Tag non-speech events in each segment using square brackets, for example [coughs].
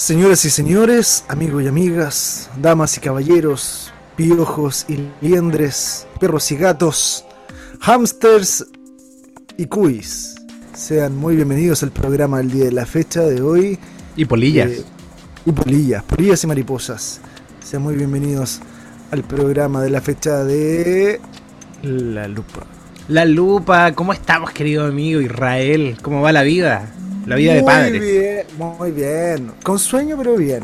Señoras y señores, amigos y amigas, damas y caballeros, piojos y liendres, perros y gatos, hamsters y cuis. Sean muy bienvenidos al programa del día de la fecha de hoy. Y polillas. Eh, y polillas, polillas y mariposas. Sean muy bienvenidos al programa de la fecha de La Lupa. La Lupa, ¿cómo estamos, querido amigo Israel? ¿Cómo va la vida? La vida de padre. bien, muy bien. Con sueño, pero bien.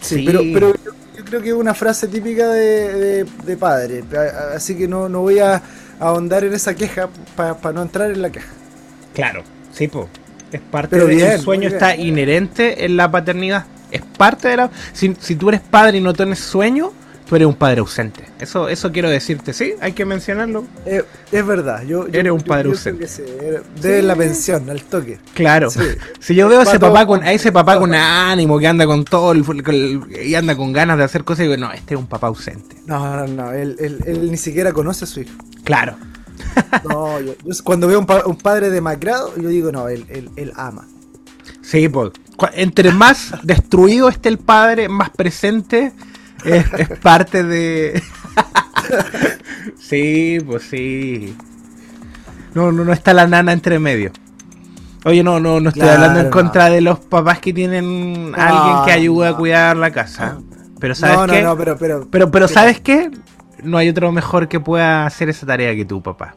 Sí, Sí. pero, pero yo, yo creo que es una frase típica de, de- de padre. Así que no, no voy a ahondar en esa queja para no entrar en la queja. Claro, sí, po. Es parte Pero del bien, sueño, bien. está inherente en la paternidad. Es parte de la. Si, si tú eres padre y no tienes sueño, tú eres un padre ausente. Eso, eso quiero decirte, sí, hay que mencionarlo. Eh, es verdad. Yo, yo- Eres un yo padre ausente. que sí, era- Debe la pensión, al toque. Claro. Sí. [laughs] Si yo veo a ese papá con, a ese papá con ánimo, que anda con todo el, con el- y anda con ganas de hacer cosas, y digo, no, este es un papá ausente. No, no, no. Él, él- él ni siquiera conoce a su hijo. Claro. [laughs] No, yo, yo cuando veo un, pa- un padre demacrado, yo digo, no, él, él, él ama. Sí, pues. Entre más destruido esté el padre, más presente es, es parte de. [laughs] sí, pues sí. No, no, no está la nana entre medio. Oye, no, no, no estoy Claro, hablando en no. contra de los papás que tienen a alguien que ayude a cuidar la casa. Pero sabes No, no, qué? no, pero, pero, Pero, pero ¿sabes qué? No hay otro mejor que pueda hacer esa tarea que tu papá.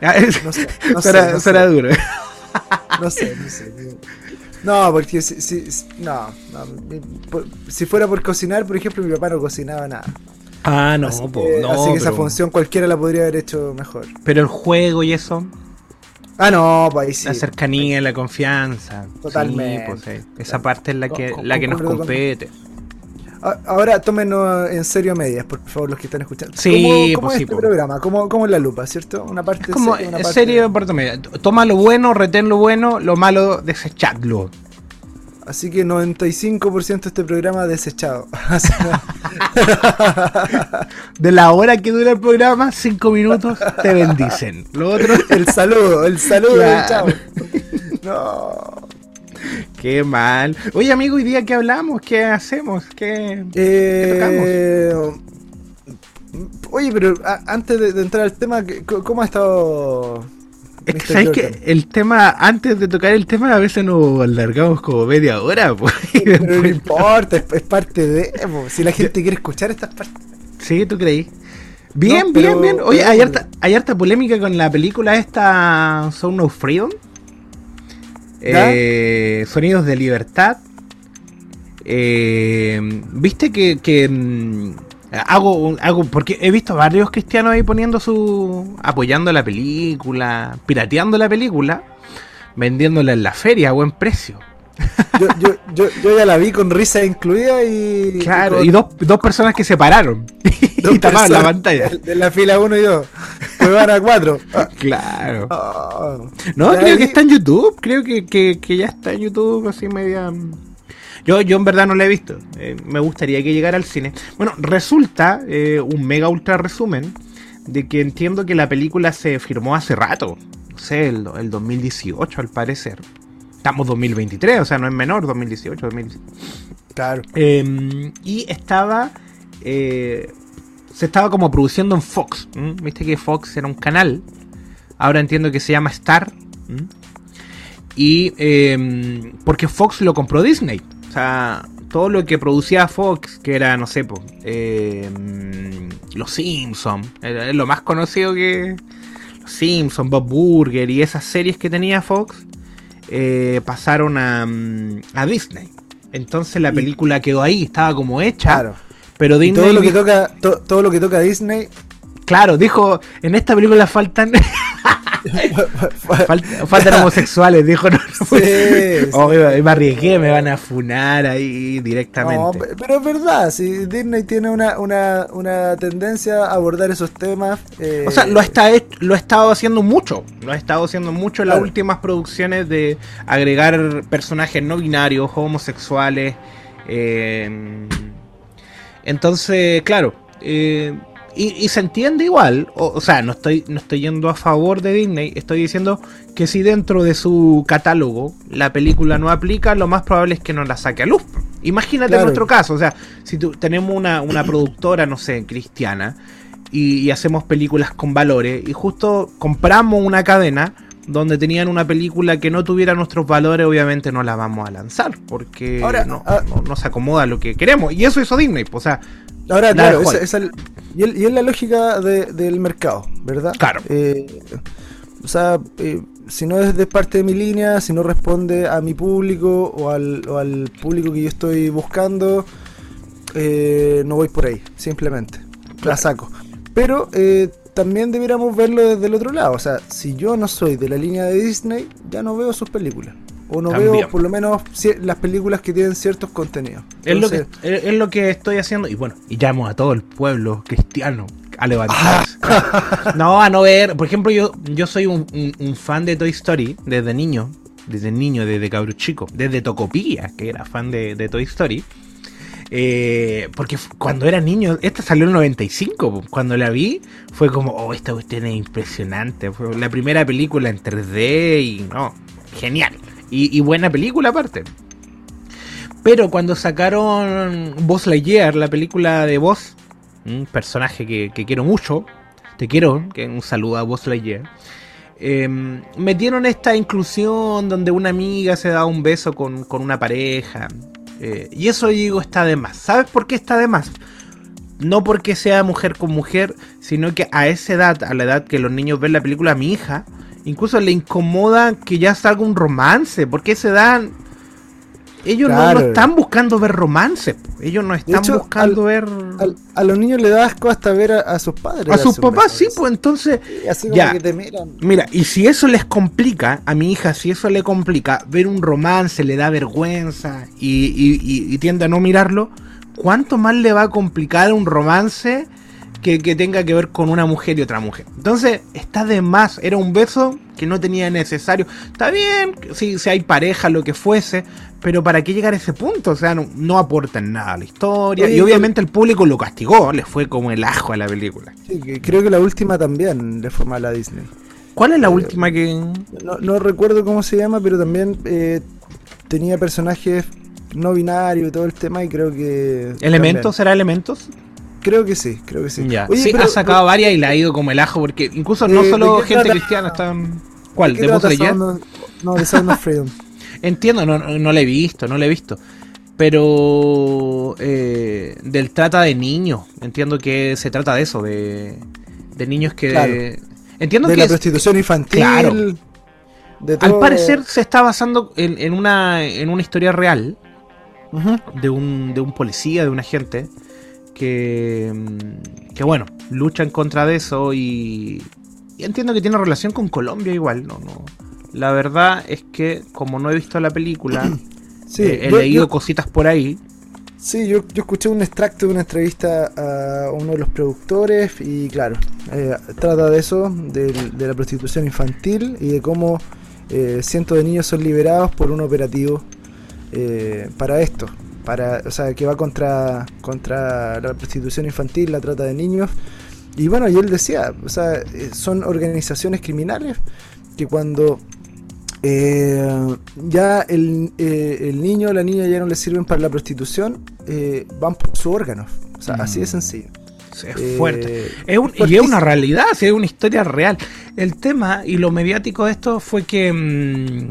Ah, No sé, no [laughs] sé, suena, no suena sé. duro. No sé, no sé. No, porque si, si- no, no, mi- por- si fuera por cocinar, por ejemplo, mi papá no cocinaba nada. Ah, no, así po, no, así que esa pero- función cualquiera la podría haber hecho mejor. Pero el juego y eso, Ah, no, pues ahí sí. la cercanía, la confianza. Totalmente. Sí, pues, sí. Esa parte es la que, Con- la que nos con- compete. Ahora tómenos en serio medias, por favor, los que están escuchando. Sí, ¿Cómo, cómo pues es sí, este po. programa? ¿Cómo, cómo es la lupa, cierto? Una parte Es como seria, una en parte- serio, media. Toma lo bueno, retén lo bueno, lo malo, desechadlo. Así que 95% de este programa desechado. [laughs] [laughs] De la hora que dura el programa, cinco minutos te bendicen. Lo otro, el saludo, el saludo Claro. chavo. [laughs] No. [laughs] qué mal. Oye, amigo, hoy día qué hablamos, qué hacemos, qué. Eh, Oye, pero antes de, de entrar al tema, ¿qué- co- ¿cómo ha estado? Es que sabes que el tema, antes de tocar el tema, a veces nos alargamos como media hora, [laughs] pues. no importa, es, parte de. po, Si la gente quiere escuchar estas partes. Sí, tú creí. Bien, No, bien, pero- bien. Oye, hay harta, hay harta polémica con la película esta Sound of Freedom. Eh, Sonidos de Libertad. Eh, Viste que, que, mm, hago, hago, porque he visto varios cristianos ahí poniendo su. apoyando la película, pirateando la película, vendiéndola en la feria a buen precio. Yo, yo, yo, yo ya la vi con risa incluida y. Claro, con y dos, dos personas que se pararon [laughs] y tapaban la pantalla. De, de la fila 1 y 2. Pues van a 4. Claro. Ah. No, creo ahí- que está en YouTube. Creo que, que, que ya está en YouTube, así media. Yo, yo en verdad no la he visto. Eh, me gustaría que llegara al cine. Bueno, resulta, eh, un mega ultra resumen, de que entiendo que la película se firmó hace rato. No sé, el, el 2018 al parecer. Estamos 2023, o sea, no es menor, 2018, 2018. Claro. Eh, y estaba. eh, se estaba como produciendo en Fox. ¿m? Viste que Fox era un canal. Ahora entiendo que se llama Star. ¿m? Y. eh, porque Fox lo compró Disney. O sea, todo lo que producía Fox, que era, no sé, po, eh, Los Simpsons. Lo más conocido que. Los Simpsons, Bob Burger y esas series que tenía Fox. Eh, pasaron a, mm, a Disney. Entonces la Y- película quedó ahí, estaba como hecha. Claro. Pero Y Disney. todo lo que toca, to- todo lo que toca Disney. Claro, dijo, en esta película faltan. [laughs] fal- faltan homosexuales, dijo. No, no, Sí, sí. Oh, me, me arriesgué, me van a funar ahí directamente. No, pe- pero es verdad, si Disney tiene una, una, una tendencia a abordar esos temas. eh, O sea, lo, está, lo ha estado haciendo mucho. Lo ha estado haciendo mucho en las Claro. últimas producciones de agregar personajes no binarios, homosexuales. eh, entonces, claro. eh, y, se entiende igual. O, sea, no estoy, no estoy yendo a favor de Disney. Estoy diciendo que si dentro de su catálogo la película no aplica, lo más probable es que no la saque a luz. Imagínate en nuestro caso. O sea, si tenemos una, una productora, no sé, cristiana, y, hacemos películas con valores, y justo compramos una cadena donde tenían una película que no tuviera nuestros valores, obviamente no la vamos a lanzar, porque Ahora, no, ah, no, se acomoda lo que queremos. Y eso hizo Disney. O sea, Ahora, claro, y, es la lógica del mercado, ¿verdad? Claro. Eh, o sea, eh, si no es de parte de mi línea, si no responde a mi público o al, público que yo estoy buscando, eh, no voy por ahí, simplemente. La saco. Pero también debiéramos verlo desde el otro lado. O sea, si yo no soy de la línea de Disney, ya no veo sus películas. O no veo por lo menos las películas que tienen ciertos contenidos. es, lo que, es, lo que estoy haciendo. Y bueno, y llamo a todo el pueblo cristiano a levantarse. Ah. [laughs] no, a no ver. Por ejemplo, yo, yo soy un, fan de Toy Story desde niño. Desde niño, desde cabro chico. Desde Tocopilla, que era fan de, Toy Story. Eh, porque cuando era niño, esta salió en el 95. Cuando la vi, fue como, oh, esta cuestión es impresionante. Fue la primera película en 3D y no, genial. Y, buena película aparte. Pero cuando sacaron Buzz Lightyear, la película de Buzz, un personaje que, quiero mucho, te quiero, que un saludo a Buzz Lightyear, em, metieron esta inclusión donde una amiga se da un beso con, una pareja. Eh, y eso digo está de más. ¿Sabes por qué está de más? No porque sea mujer con mujer, sino que a esa edad, a la edad que los niños ven la película, mi hija Incluso le incomoda que ya salga un romance, porque se dan... Ellos no, están buscando ver romance, ellos no están buscando ver... a los niños le da asco hasta ver a, sus padres. A sus papás, sí, pues entonces... ya. Mira, y si eso les complica, a mi hija, si eso le complica, ver un romance le da vergüenza y, y tiende a no mirarlo, ¿cuánto más le va a complicar un romance? Que, tenga que ver con una mujer y otra mujer. Entonces, está de más. Era un beso que no tenía necesario. Está bien, si, si hay pareja, lo que fuese, pero ¿para qué llegar a ese punto? O sea, no, no aportan nada a la historia. y obviamente el público lo castigó, le fue como el ajo a la película. Sí, creo que la última también le fue mal a Disney. ¿Cuál es la eh, última que.? No, recuerdo cómo se llama, pero también eh, tenía personajes no binarios y todo el tema, y creo que. ¿Elementos? ¿Será elementos? Creo que sí, creo que sí. Ya. sí, ha sacado varias y la ha ido como el ajo, porque incluso no solo gente cristiana están. ¿Cuál? ¿De, ¿De No, de Sound of Freedom. [laughs] Entiendo, no, no la he visto, no la he visto. Pero eh, del trata de niños, entiendo que se trata de eso, de, de niños que... Entiendo de que la prostitución infantil. Claro. Al parecer se está basando en, en, una, en una historia real de, un, de un policía, de un agente, que, que bueno, lucha en contra de eso y, entiendo que tiene relación con Colombia igual, no, no. La verdad es que como no he visto la película, [clears throat] eh, he leído cositas por ahí. Sí, yo, yo, escuché un extracto de una entrevista a uno de los productores y claro, eh, trata de eso, de, la prostitución infantil y de cómo eh, cientos de niños son liberados por un operativo para esto para, o sea, que va contra, contra la prostitución infantil, la trata de niños. Y bueno, y él decía, o sea, eh, son organizaciones criminales que cuando eh, ya el, eh, el, niño o la niña ya no le sirven para la prostitución, van por sus órganos. O sea, así de mm. sencillo. Es fuerte. Es y es una realidad, es una historia real. El tema y lo mediático de esto fue que. Mm,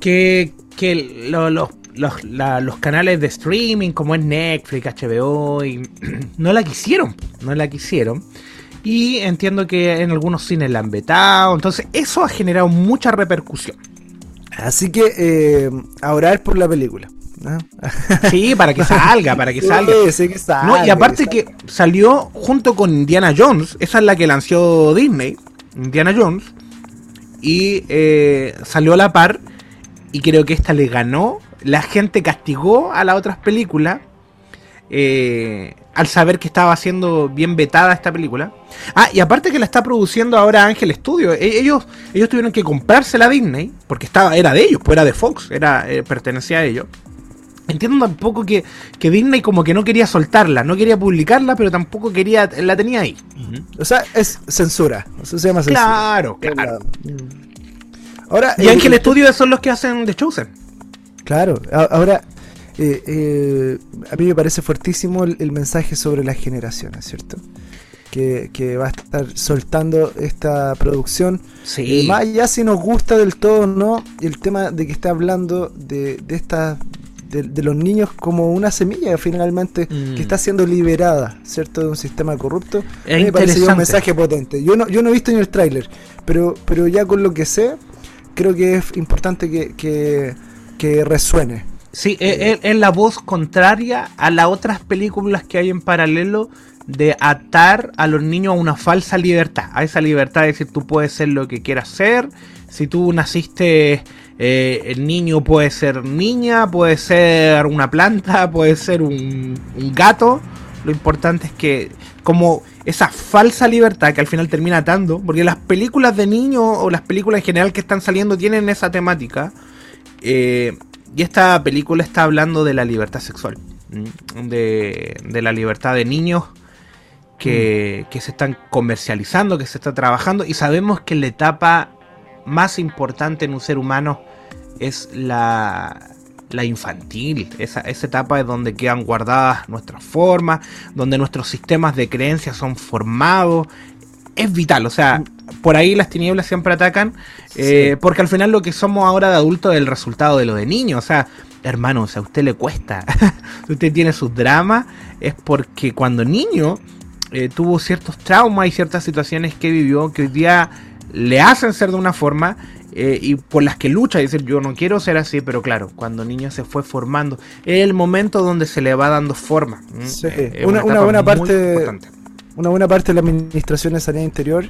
que, que los los, canales de streaming como es Netflix, HBO, y [clears throat] no la quisieron, no la quisieron. Y entiendo que en algunos cines la han vetado, entonces eso ha generado mucha repercusión. Así que eh, a orar por la película. [laughs] Sí, para que salga, para que salga. y aparte que, salió junto con Indiana Jones, esa es la que lanzó Disney, Indiana Jones, y eh, salió a la par, y creo que esta le ganó la gente castigó a las otras películas eh, al saber que estaba siendo bien vetada esta película. Ah, y aparte que la está produciendo ahora Ángel Studio. E-, ellos, ellos tuvieron que comprarse la Disney, porque estaba, era de ellos, pues era de Fox, era, eh, pertenecía a ellos. Entiendo tampoco que, que Disney como que no quería soltarla, no quería publicarla, pero tampoco quería, la tenía ahí. O sea, es censura. Eso se llama censura. Claro, claro. Ahora, Y eh, Ángel el- Studios son los que hacen The Chosen. Claro, ahora eh, eh, a mí me parece fuertísimo el, el mensaje sobre las generaciones, ¿cierto? Que, que va a estar soltando esta producción. Sí. Eh, más allá si nos gusta del todo o no, el tema de que está hablando de, de esta de, de los niños como una semilla finalmente Mm. que está siendo liberada, ¿cierto? De un sistema corrupto. Es A mí me parece un mensaje potente. Yo no, yo no he visto ni el tráiler, pero, pero ya con lo que sé, creo que es importante que, que, que resuene. Sí, es, la voz contraria a las otras películas que hay en paralelo de atar a los niños a una falsa libertad. A esa libertad de decir tú puedes ser lo que quieras ser. Si tú naciste eh, el niño puede ser niña, puede ser una planta, puede ser un gato. Lo importante es que como esa falsa libertad que al final termina atando, porque las películas de niños o las películas en general que están saliendo tienen esa temática. Eh, y esta película está hablando de la libertad sexual, ¿m? de, de la libertad de niños que, que se están comercializando, que se está trabajando, y sabemos que la etapa más importante en un ser humano es la, la infantil. Esa, esa etapa es donde quedan guardadas nuestras formas, donde nuestros sistemas de creencias son formados. Es vital, o sea, por ahí las tinieblas siempre atacan, eh, porque al final lo que somos ahora de adultos es el resultado de lo de niño. O sea, hermano, o sea, a usted le cuesta, [laughs] usted tiene sus dramas, es porque cuando niño eh, tuvo ciertos traumas y ciertas situaciones que vivió que hoy día le hacen ser de una forma eh, y por las que lucha y decir yo no quiero ser así, pero claro, cuando niño se fue formando, es el momento donde se le va dando forma. Eh, una- buena parte- importante. Una buena parte de la administración de sanidad interior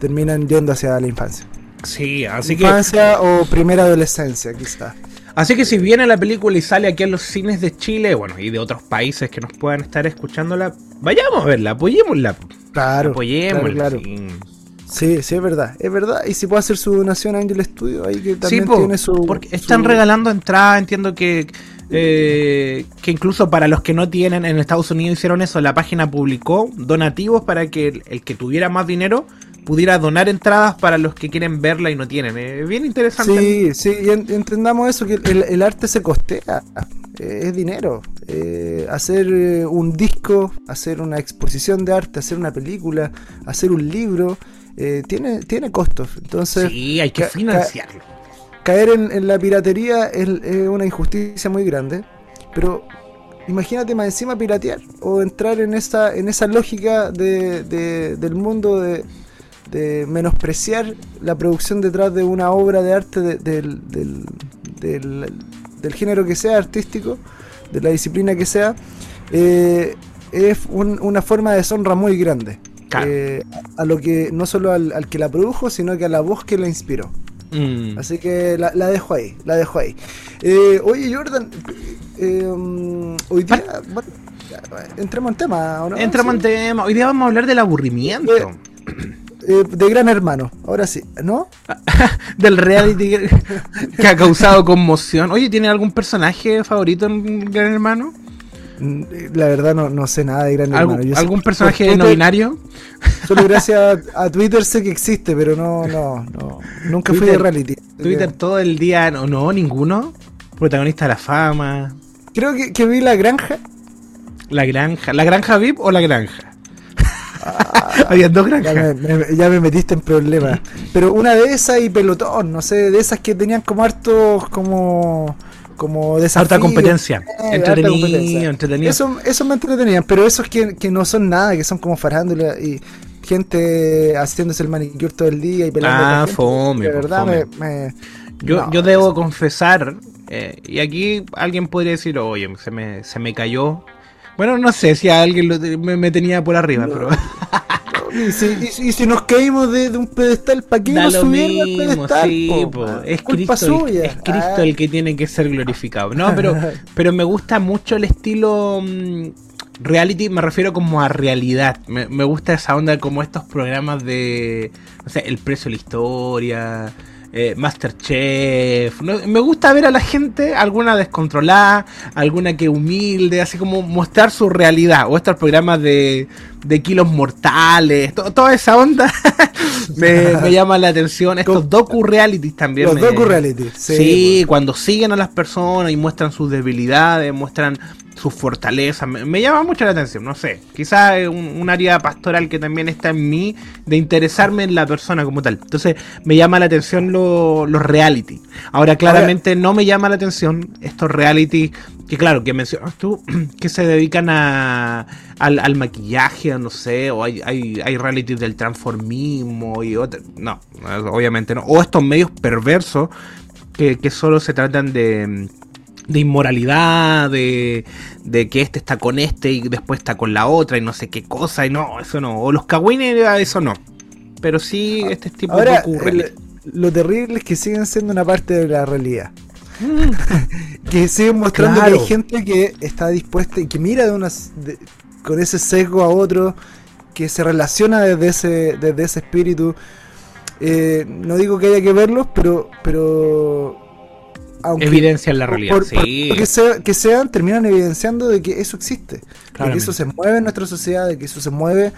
terminan yendo hacia la infancia. Sí, así que, infancia o primera adolescencia, quizás. así que si viene la película y sale aquí en los cines de Chile, bueno, y de otros países que nos puedan estar escuchándola, vayamos a verla, apoyémosla. Claro, apoyémosla. claro, claro. sí. Sí, sí, es verdad, es verdad. Y si puede hacer su donación a Angel Studio, ahí que Sí, también po, tiene su. porque están su- regalando entradas, entiendo que eh, que incluso para los que no tienen en Estados Unidos hicieron eso, la página publicó donativos para que el, el que tuviera más dinero pudiera donar entradas para los que quieren verla y no tienen. Es bien interesante. Sí, sí, y en- entendamos eso, que el, el arte se costea, eh, es dinero. Eh, hacer eh, un disco, hacer una exposición de arte, hacer una película, hacer un libro, eh, tiene, tiene costos. Entonces, Sí, hay que ca- ca- financiarlo. caer en, en la piratería es, es una injusticia muy grande, pero imagínate más encima piratear o entrar en esa, en esa lógica de, de- del mundo de, de menospreciar la producción detrás de una obra de arte de- del, del, del- del género que sea artístico, de la disciplina que sea, eh, es un- una forma de deshonra muy grande. Claro. eh, a lo que no solo al, al que la produjo, sino que a la voz que la inspiró. Mm. Así que la, la dejo ahí, la dejo ahí. Eh, oye, Jordan, eh, um, hoy día. bueno, ya, entremos en tema, ¿o no? Entramos en Sí. tema. Hoy día vamos a hablar del aburrimiento. Eh, de Gran Hermano, ahora sí, ¿no? [laughs] del reality que ha causado conmoción. Oye, ¿tiene algún personaje favorito en Gran Hermano? La verdad no, no sé nada de Gran ¿Algún, Hermano. Yo algún personaje Twitter- no binario? Solo [laughs] gracias a, a Twitter sé que existe, pero no, no, no. Nunca fui de reality. Twitter todo el día, no, no, ninguno. Protagonista de la fama. Creo que, que vi La Granja. La granja. ¿La granja VIP o la granja? [laughs] Había dos Ya granjas. me, me- ya me metiste en problemas. Pero una de esas y pelotón, no sé, de esas que tenían como hartos como como desafíos. Harta competencia. Eh, entretenido, competencia. entretenido. Eso, eso me entretenían, pero esos que, que no son nada, que son como farándula y gente haciéndose el manicure todo el día y peleando. Ah, gente, fome, De po, verdad fome. me, me- Yo, no, yo debo confesar, eh, y aquí alguien podría decir, oye, se me, se me cayó. Bueno, no sé si a alguien lo- me, me tenía por arriba, No. pero [laughs] Y si, y- y si nos caímos de, de un pedestal, ¿para qué nos lo subieron al mismo, pedestal? sí, po, po. man? es culpa Cristo, el, suya. es Cristo Ah, el que tiene que ser glorificado. No, pero, [laughs] pero me gusta mucho el estilo mm, reality, me refiero como a realidad. Me, me gusta esa onda como estos programas de, no sé, El precio de la historia. Eh, Masterchef. No, me gusta ver a la gente, alguna descontrolada, alguna que humilde, así como mostrar su realidad. O estos programas de, de kilos mortales, to- toda esa onda [laughs] me, me llama la atención. Estos docu-realities también. Los me- docu-reality. Sí, cuando siguen a las personas y muestran sus debilidades, muestran sus fortalezas, me, me llama mucho la atención, no sé, quizás es un, un área pastoral que también está en mí de interesarme en la persona como tal. Entonces me llama la atención lo- los reality. Ahora claramente no me llama la atención estos reality que claro, que mencionas tú, [clears throat] que se dedican a, al, al maquillaje, no sé, o hay, hay, hay realities del transformismo y otro. No, obviamente no. O estos medios perversos que, que solo se tratan de, de inmoralidad, de, de que este está con este y después está con la otra y no sé qué cosa, y no, eso no. O los kawines, eso no. Pero sí, este tipo Ahora, de ocurre. el- lo terrible es que siguen siendo una parte de la realidad. [laughs] que siguen mostrando Claro. que hay gente que está dispuesta y que mira de unas de- con ese sesgo a otro, que se relaciona desde ese, desde ese espíritu. Eh, no digo que haya que verlos, pero, pero aunque Evidencia en la realidad, por- sí. que, sea- que sean, terminan evidenciando de que eso existe, de que eso se mueve en nuestra sociedad, de que eso se mueve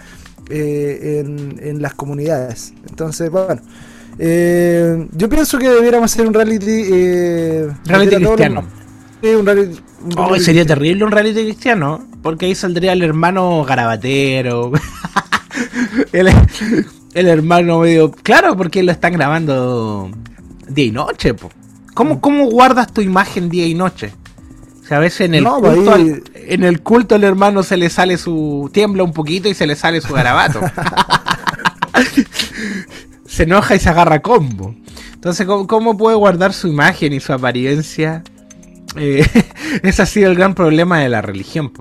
eh, en, en las comunidades. Entonces, bueno, eh, yo pienso que debiéramos hacer un reality. Eh, Reality cristiano. Sí, un reality. un Oh, reality sería cristiano. terrible un reality cristiano, porque ahí saldría el hermano garabatero. [laughs] el, el hermano medio. Claro, porque lo están grabando día y noche, po. ¿Cómo, ¿Cómo guardas tu imagen día y noche? O sea, a veces en el, No, culto, ahí- al- en el culto hermano se le sale su. tiembla un poquito y se le sale su garabato. [laughs] se enoja y se agarra combo. Entonces, ¿cómo, cómo puede guardar su imagen y su apariencia? Eh, [laughs] ese ha sido el gran problema de la religión,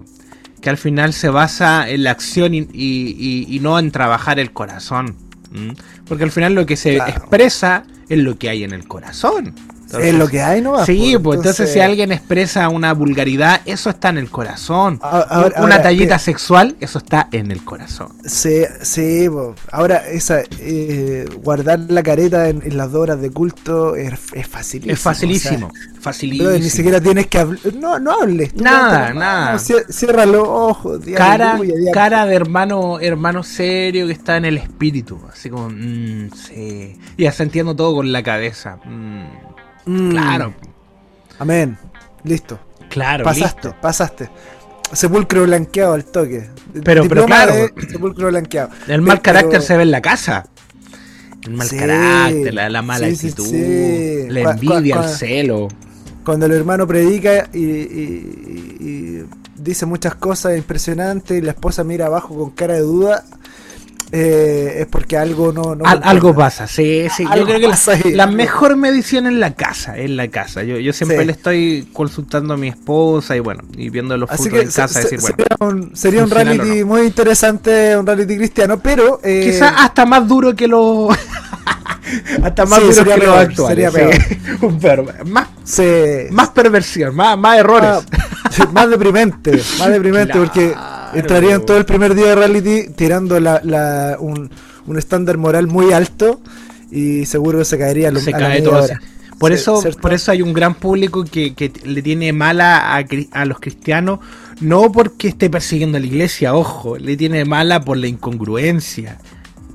que al final se basa en la acción y, y- y- y no en trabajar el corazón. Porque al final lo que se Claro. expresa es lo que hay en el corazón. Es lo que hay, ¿no? Sí, pues entonces, si alguien expresa una vulgaridad, eso está en el corazón. Ahora- una ahora, tallita sexual, eso está en el corazón. Sí, sí, po. ahora esa eh, guardar la careta en, en las dos horas de culto es, es facilísimo. es facilísimo, o sea, facilísimo. ni siquiera tienes que hablar. No, no hables. Nada, no, nada. cier- Cierra los ojos. cara, cara de hermano, hermano serio que está en el espíritu, así como, mm, sí, y asentiendo todo con la cabeza. mm, Mm, claro, Amén. Listo. claro, pasaste, listo. pasaste. Sepulcro blanqueado al toque. Pero- Diploma pero claro. de Sepulcro blanqueado. El mal Pero- carácter se ve en la casa. El mal Sí, carácter, la, la mala sí, actitud, sí. la envidia, el celo. Cuando el hermano predica y, y- y- y dice muchas cosas impresionantes y la esposa mira abajo con cara de duda, eh, es porque algo no... no Al- concuerda. algo pasa, sí, sí. Yo creo que la, pasa ahí. la mejor medición es la casa, es la casa. Yo, yo siempre Sí. le estoy consultando a mi esposa y bueno, y viendo los Así que en casa, se- decir, se- bueno, sería un, sería un ¿funcional reality muy interesante, un reality cristiano, pero... eh, quizás hasta más duro que los... hasta más Sí, sería que peor, actuales. sería sí. [laughs] Un peor, más, se- más perversión, más, más errores. más, más deprimente, más deprimente Claro. porque entrarían todo el primer día de reality tirando la, la- un, un estándar moral muy alto y seguro se caería lo, se a cae todo. hora. Por Sí, eso, ¿cierto? por eso hay un gran público que, que le tiene mala a, a los cristianos, no porque esté persiguiendo a la iglesia, ojo, le tiene mala por la incongruencia.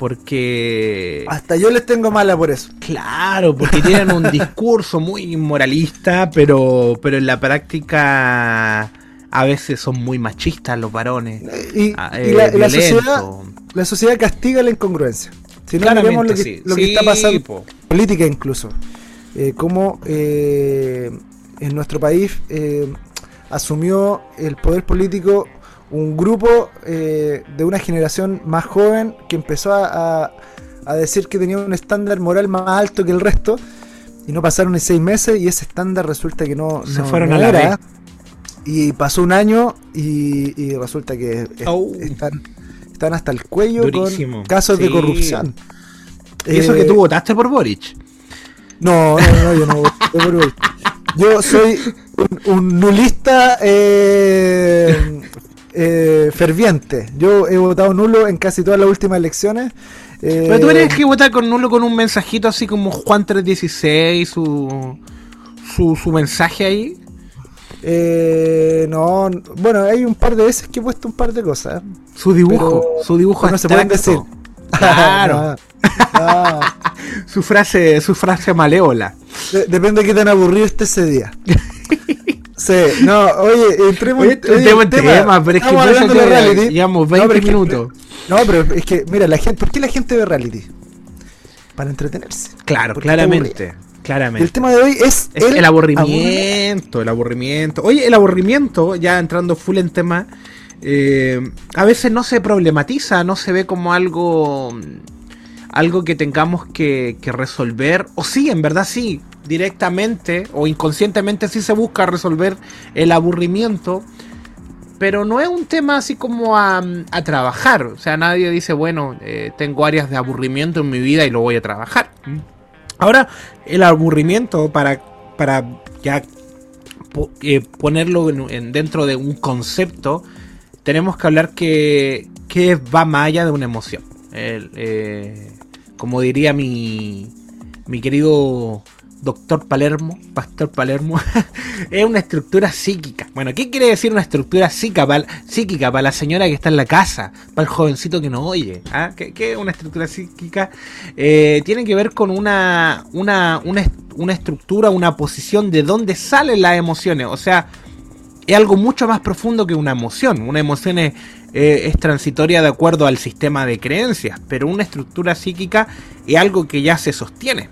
Porque, Hasta yo les tengo mala por eso. claro, porque tienen un [laughs] discurso muy moralista, pero, pero en la práctica a veces son muy machistas los varones. Y, ah, y eh, la, violentos. sociedad, la sociedad castiga la incongruencia. Si no miremos lo que, sí. lo que Sí, está pasando po. política incluso. Eh, cómo eh, en nuestro país eh, asumió el poder político un grupo eh, de una generación más joven que empezó a, a- a decir que tenía un estándar moral más alto que el resto y no pasaron ni seis meses y ese estándar resulta que no, Se no- fueron no a la era. y pasó un año y, y resulta que es- Oh. están, están hasta el cuello Durísimo. con casos de corrupción. Y eso Eh, que tú votaste por Boric. no, no, no, yo no voy por Boric. Yo soy un, un nulista eh, eh, ferviente. Yo he votado nulo en casi todas las últimas elecciones. Eh, Pero tú tienes que votar con nulo con un mensajito así como Juan 316, su, su, su mensaje ahí. Eh, no, bueno, hay un par de veces que he puesto un par de cosas. Su dibujo, su dibujo no se pueden decir. [laughs] Claro. [laughs] [laughs] su frase, su frase maleola. depende de qué tan aburrido esté ese día. Sí, no, oye, entremos oye, en tema, pero es que hablando de reality. Llevamos 20 minutos. no, pero es que, mira, la gente, ¿por qué la gente ve reality? Para entretenerse. Claro, claramente. Claramente. el tema de hoy es, el, aburrimiento, el aburrimiento. Oye, el aburrimiento, ya entrando full en tema, eh, a veces no se problematiza, no se ve como algo algo que tengamos que, resolver, o sí, en verdad sí, directamente o inconscientemente sí se busca resolver el aburrimiento, pero no es un tema así como a, trabajar, o sea, nadie dice, bueno, eh, tengo áreas de aburrimiento en mi vida y lo voy a trabajar. Ahora, el aburrimiento, para, para ya eh, ponerlo en, dentro de un concepto, tenemos que hablar que, que va más allá de una emoción. Eh, como diría mi, mi querido doctor Palermo, pastor Palermo, [laughs] es una estructura psíquica. Bueno, ¿qué quiere decir una estructura psíquica para, psíquica la señora que está en la casa, para el jovencito que no oye? ¿Ah? ¿Qué, es una estructura psíquica? Eh, tiene que ver con una, una, una, estructura, una posición de dónde salen las emociones. O sea, es algo mucho más profundo que una emoción. Una emoción es, eh, es transitoria de acuerdo al sistema de creencias, pero una estructura psíquica es algo que ya se sostiene.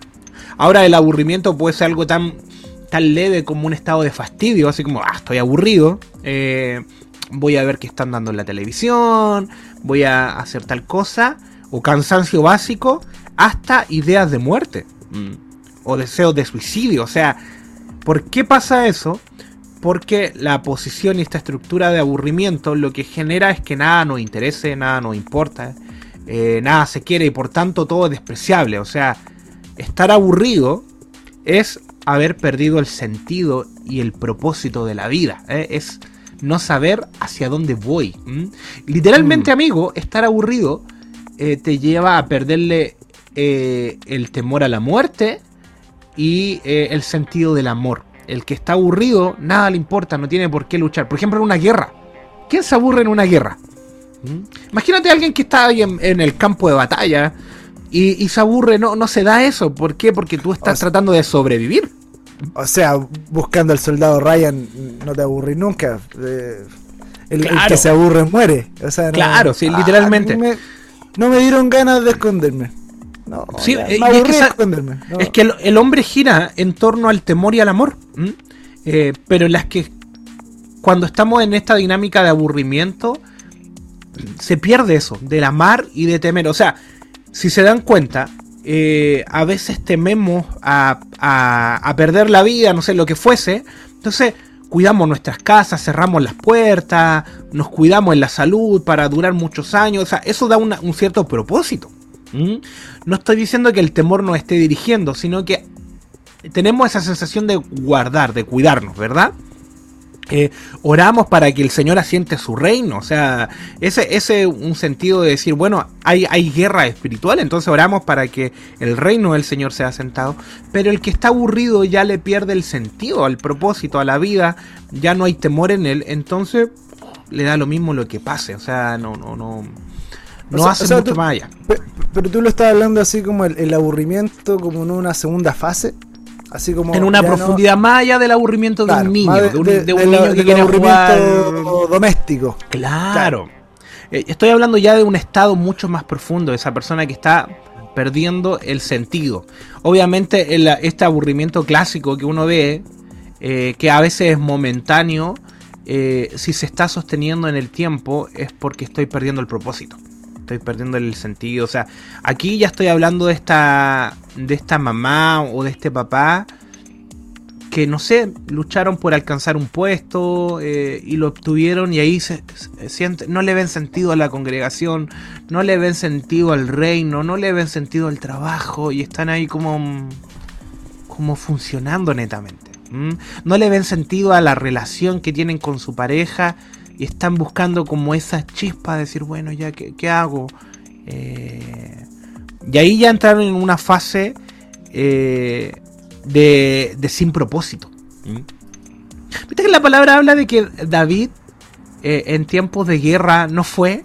Ahora el aburrimiento puede ser algo tan, tan leve como un estado de fastidio, así como, ah, estoy aburrido, eh, voy a ver qué están dando en la televisión, voy a hacer tal cosa, o cansancio básico, hasta ideas de muerte, mm, o deseos de suicidio. O sea, ¿por qué pasa eso? Porque la posición y esta estructura de aburrimiento lo que genera es que nada nos interese, nada nos importa, eh, nada se quiere y por tanto todo es despreciable. O sea, estar aburrido es haber perdido el sentido y el propósito de la vida. ¿eh? Es no saber hacia dónde voy. Literalmente, mm. amigo, estar aburrido eh, te lleva a perderle el temor a la muerte y el sentido del amor. El que está aburrido, nada le importa, no tiene por qué luchar. Por ejemplo, en una guerra. ¿Quién se aburre en una guerra? Imagínate a alguien que está ahí en el campo de batalla y, se aburre, no, no se da eso. ¿Por qué? Porque tú estás tratando de sobrevivir. O sea, buscando al soldado Ryan no te aburrís nunca. Eh, el, que se aburre muere. O sea, claro, sí, literalmente. no me dieron ganas de esconderme. No, sí, me es, que esconderme. es que el, hombre gira en torno al temor y al amor. Eh, pero las que cuando estamos en esta dinámica de aburrimiento, se pierde eso, del amar y de temer. O sea, si se dan cuenta, eh, a veces tememos a, a, perder la vida, no sé, lo que fuese. Entonces, cuidamos nuestras casas, cerramos las puertas, nos cuidamos en la salud para durar muchos años. O sea, eso da un cierto propósito. No estoy diciendo que el temor nos esté dirigiendo, sino que tenemos esa sensación de guardar, de cuidarnos, ¿verdad? oramos para que el Señor asiente su reino. O sea, ese es un sentido de decir, bueno, hay, hay guerra espiritual, entonces oramos para que el reino del Señor sea asentado. Pero el que está aburrido ya le pierde el sentido, al propósito, a la vida, ya no hay temor en él, entonces le da lo mismo lo que pase. O sea, no, no, no. No hace mucho más allá. Pero, tú lo estás hablando así como el, aburrimiento, como en una segunda fase como en una profundidad más allá del aburrimiento de un niño, de, un, niño que quiere jugar doméstico. Claro. Eh, estoy hablando ya de un estado mucho más profundo, de esa persona que está perdiendo el sentido. Obviamente este aburrimiento clásico que uno ve, eh, que a veces es momentáneo, eh, si se está sosteniendo en el tiempo es porque estoy perdiendo el propósito estoy perdiendo el sentido. O sea, aquí ya estoy hablando de esta, de esta mamá o de este papá que no sé, lucharon por alcanzar un puesto eh, y lo obtuvieron y ahí se, siente, no le ven sentido a la congregación, no le ven sentido al reino, no le ven sentido al trabajo y están ahí como, como funcionando netamente. No le ven sentido a la relación que tienen con su pareja y están buscando como esa chispa de decir, bueno, ya, ¿qué, hago? Eh, y ahí ya entraron en una fase eh, de, sin propósito. ¿Mm? Viste que la palabra habla de que David eh, en tiempos de guerra no fue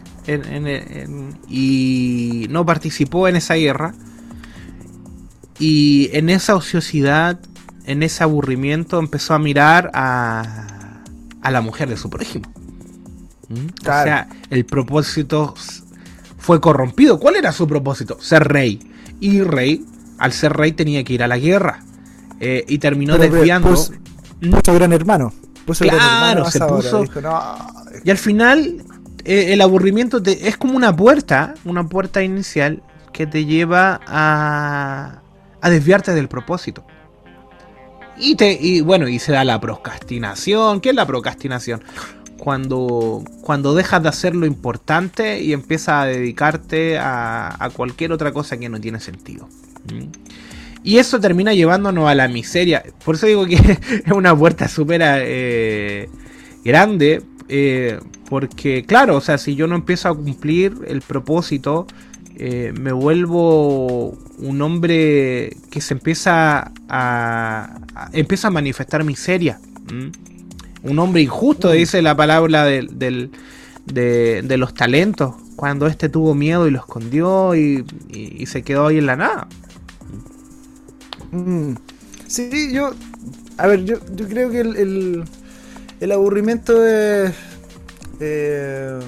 y no participó en esa guerra. Y en esa ociosidad, en ese aburrimiento, empezó a mirar a, a la mujer de su prójimo. ¿Mm? O sea, el propósito fue corrompido. ¿Cuál era su propósito? Ser rey. Y rey, al ser rey, tenía que ir a la guerra. Eh, y terminó desviando. Pues, puso gran hermano. claro, se puso. Y al final, eh, el aburrimiento es como una puerta, una puerta inicial que te lleva a, a desviarte del propósito. Y, te, y bueno, y se da la procrastinación. ¿Qué es la procrastinación? Cuando, cuando dejas de hacer lo importante y empiezas a dedicarte a, cualquier otra cosa que no tiene sentido. Y eso termina llevándonos a la miseria. Por eso digo que [laughs] es una puerta súper eh, grande. Eh, porque, claro, o sea, si yo no empiezo a cumplir el propósito, eh, me vuelvo un hombre que se empieza a, empieza a manifestar miseria un hombre injusto, dice la palabra de, los talentos, cuando este tuvo miedo y lo escondió y, se quedó ahí en la nada. Mm. Sí, yo, a ver, yo, yo creo que el, el, aburrimiento es... Eh,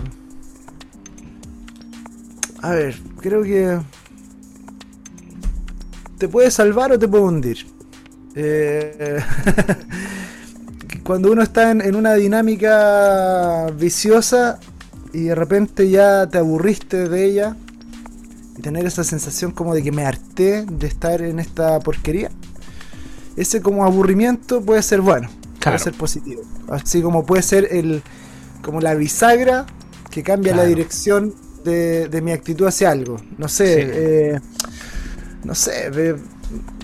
a ver, creo que te puede salvar o te puede hundir. Eh, [laughs] cuando uno está en, una dinámica viciosa y de repente ya te aburriste de ella y tener esa sensación como de que me harté de estar en esta porquería, ese como aburrimiento puede ser bueno, puede ser positivo. Así como puede ser el como la bisagra que cambia la dirección de, mi actitud hacia algo. No sé, eh, no sé,